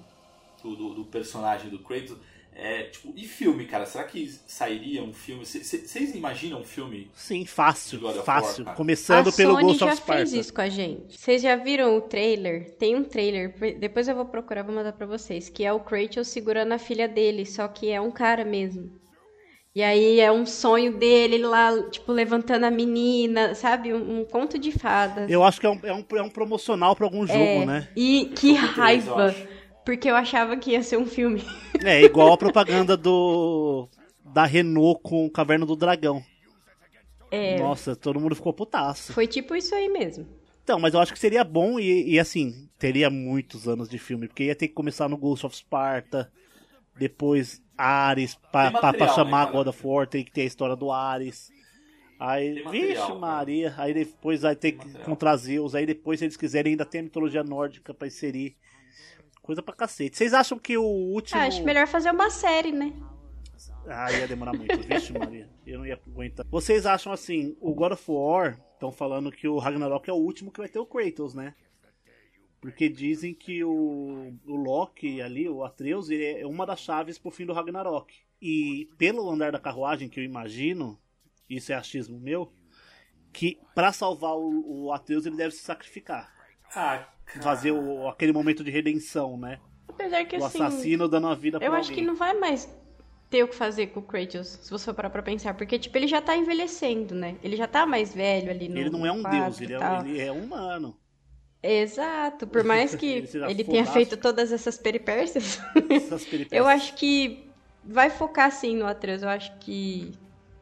do, do, do personagem do Kratos é, tipo, e filme, cara? Será que sairia um filme? Vocês imaginam um filme? Sim, fácil, fácil. War. Começando a pelo Sony Ghost já of Sparta. fez isso com a gente. Vocês já viram o trailer? Tem um trailer, depois eu vou procurar, vou mandar pra vocês, que é o Kratos segurando a filha dele, só que é um cara mesmo. E aí é um sonho dele lá, tipo, levantando a menina, sabe? Um, um conto de fadas. Eu acho que é um, é um, é um promocional pra algum jogo, É, né? E que três, raiva. acho. Porque eu achava que ia ser um filme. É igual a propaganda do da Renault com Caverna do Dragão. É, Nossa, todo mundo ficou putaço. foi tipo isso aí mesmo. Então, mas eu acho que seria bom e, e, assim, teria muitos anos de filme, porque ia ter que começar no Ghost of Sparta, depois Ares, pra, Tem pra- pra material, chamar né, cara? God of War, tem que ter a história do Ares. Aí, material, vixe cara. Maria, aí depois vai ter que material. contra Zeus, aí depois, se eles quiserem, ainda tem a mitologia nórdica pra inserir. Coisa pra cacete. Vocês acham que o último. Ah, acho melhor fazer uma série, né? Ah, ia demorar muito. Vixe, Maria. Eu não ia aguentar. Vocês acham assim, o God of War estão falando que o Ragnarok é o último que vai ter o Kratos, né? Porque dizem que o, o Loki ali, o Atreus, ele é uma das chaves pro fim do Ragnarok. E pelo andar da carruagem que eu imagino, isso é achismo meu, que pra salvar o, o Atreus ele deve se sacrificar. Ah. Fazer o- aquele momento de redenção, né? Apesar que O assim. assassino dando a vida pra Eu acho alguém. que não vai mais ter o que fazer com o Kratos, se você for parar pra pensar. Porque, tipo, ele já tá envelhecendo, né? Ele já tá mais velho ali no Ele não é um deus, ele é, ele é humano. Exato. Por mais que Ele ele tenha feito todas essas peripécias, Essas peripécias. eu acho que vai focar sim no Atreus. Eu acho que.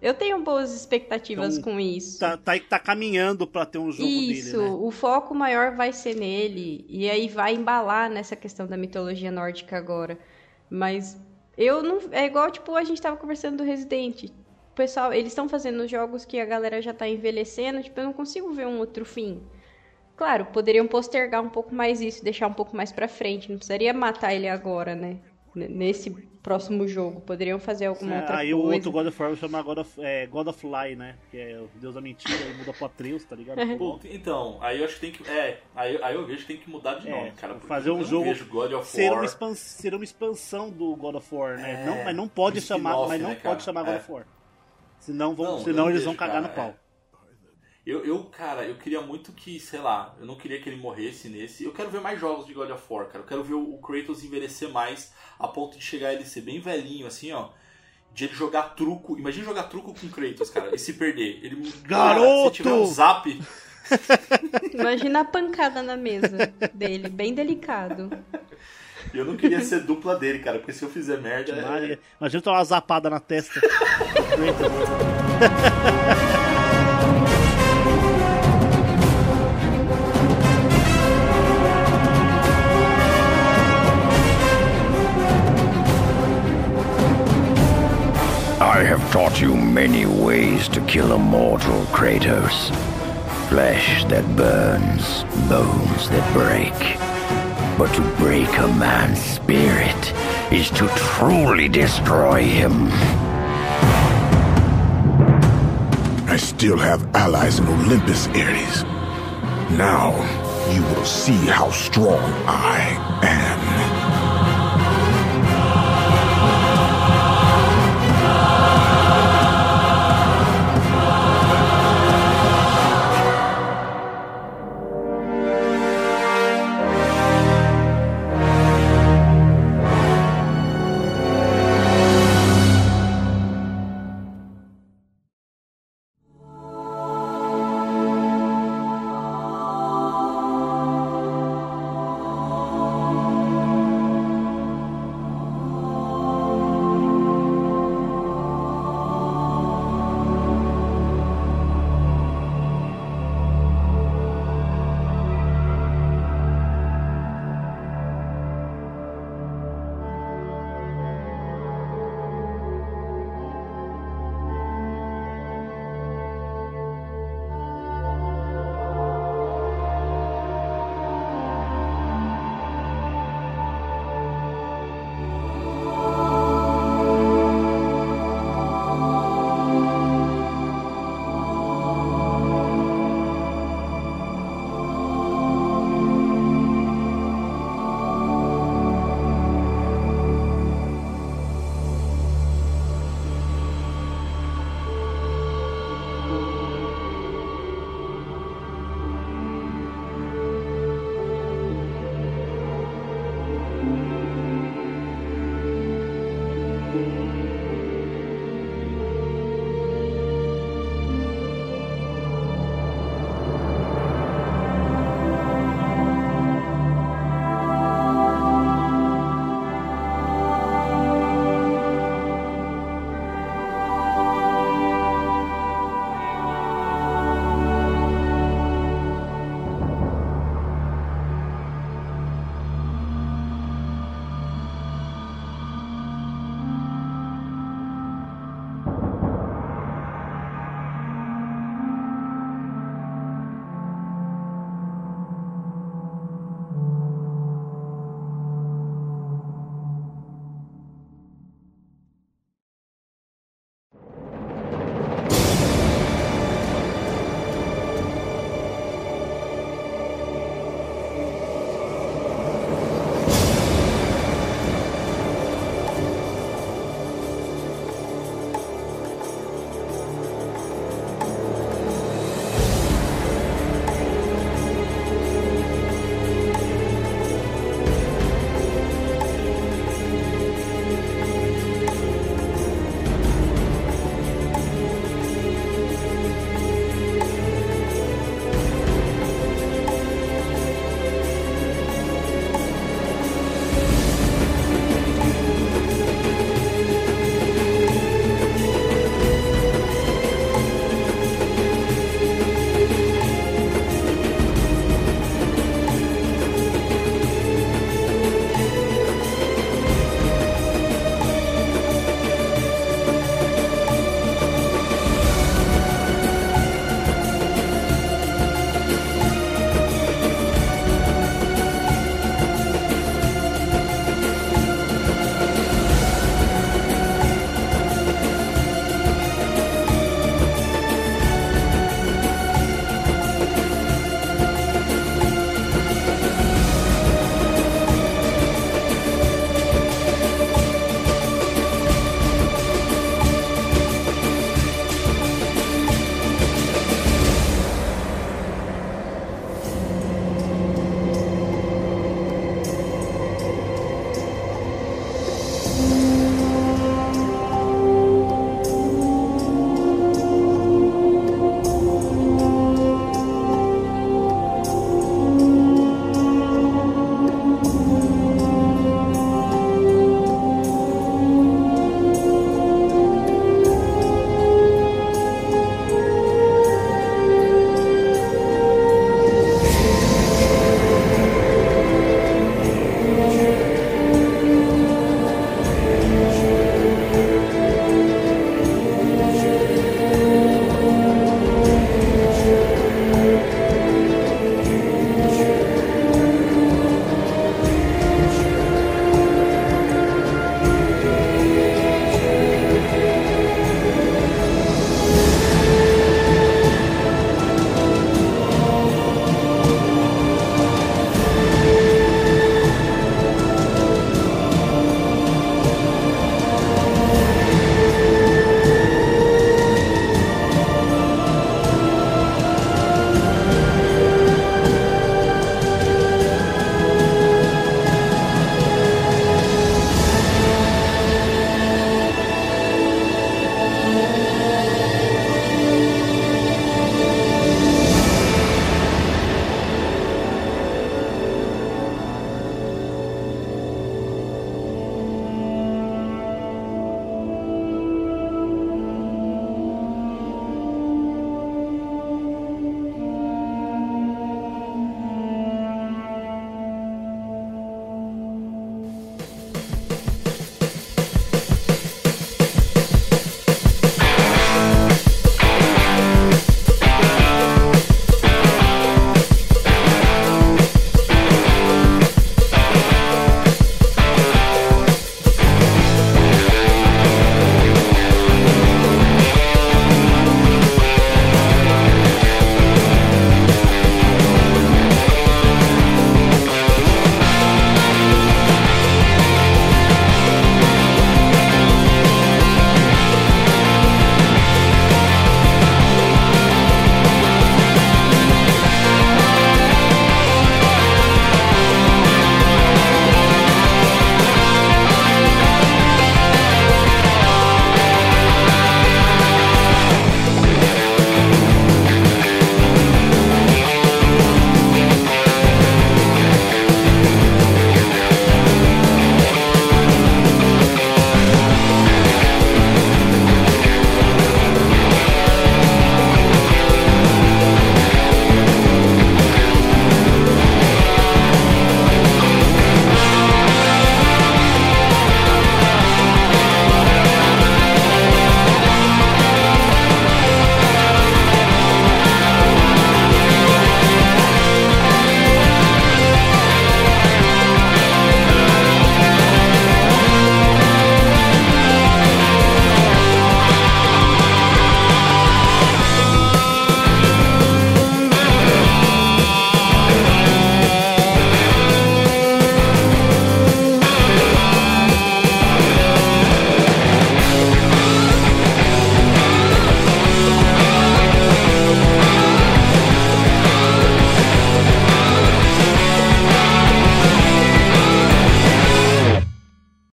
Eu tenho boas expectativas Então, com isso. tá, tá, tá caminhando pra ter um jogo Isso, dele, né? o foco maior vai ser nele. E aí vai embalar nessa questão da mitologia nórdica agora. Mas eu não. É igual, tipo, a gente tava conversando do Resident. O pessoal, eles estão fazendo jogos que a galera já tá envelhecendo. Tipo, eu não consigo ver um outro fim. Claro, poderiam postergar um pouco mais isso, deixar um pouco mais pra frente. Não precisaria matar ele agora, né? Nesse próximo jogo. Poderiam fazer alguma É, outra aí coisa. o outro God of War vai chamar God of, é, God of Lie, né? Que é o Deus da mentira e muda pro Atreus, tá ligado? Pô, então, aí eu acho que tem que. É, aí, aí eu vejo que tem que mudar de É, nome, cara. porque fazer um jogo vejo God of ser, War. uma expans, ser uma expansão do God of War, né? É, não, mas não pode chamar, mas não né, pode cara? chamar God É. of War. Senão, vão, Não, senão não eles vejo, vão cagar cara, no pau. Eu, eu, cara, eu queria muito que, sei lá, eu não queria que ele morresse nesse. Eu quero ver mais jogos de God of War, cara. Eu quero ver o, Kratos envelhecer mais a ponto de chegar ele ser bem velhinho, assim, ó. De ele jogar truco. Imagina jogar truco com o Kratos, cara, e se perder. Ele, Cara, Garoto! se tiver um zap. Imagina a pancada na mesa dele, bem delicado. Eu não queria ser dupla dele, cara, porque se eu fizer merda. é- Maria. Imagina tomar uma zapada na testa. I have taught you many ways to kill a mortal, Kratos. Flesh that burns, bones that break. But to break a man's spirit is to truly destroy him. I still have allies in Olympus, Ares. Now, you will see how strong I am.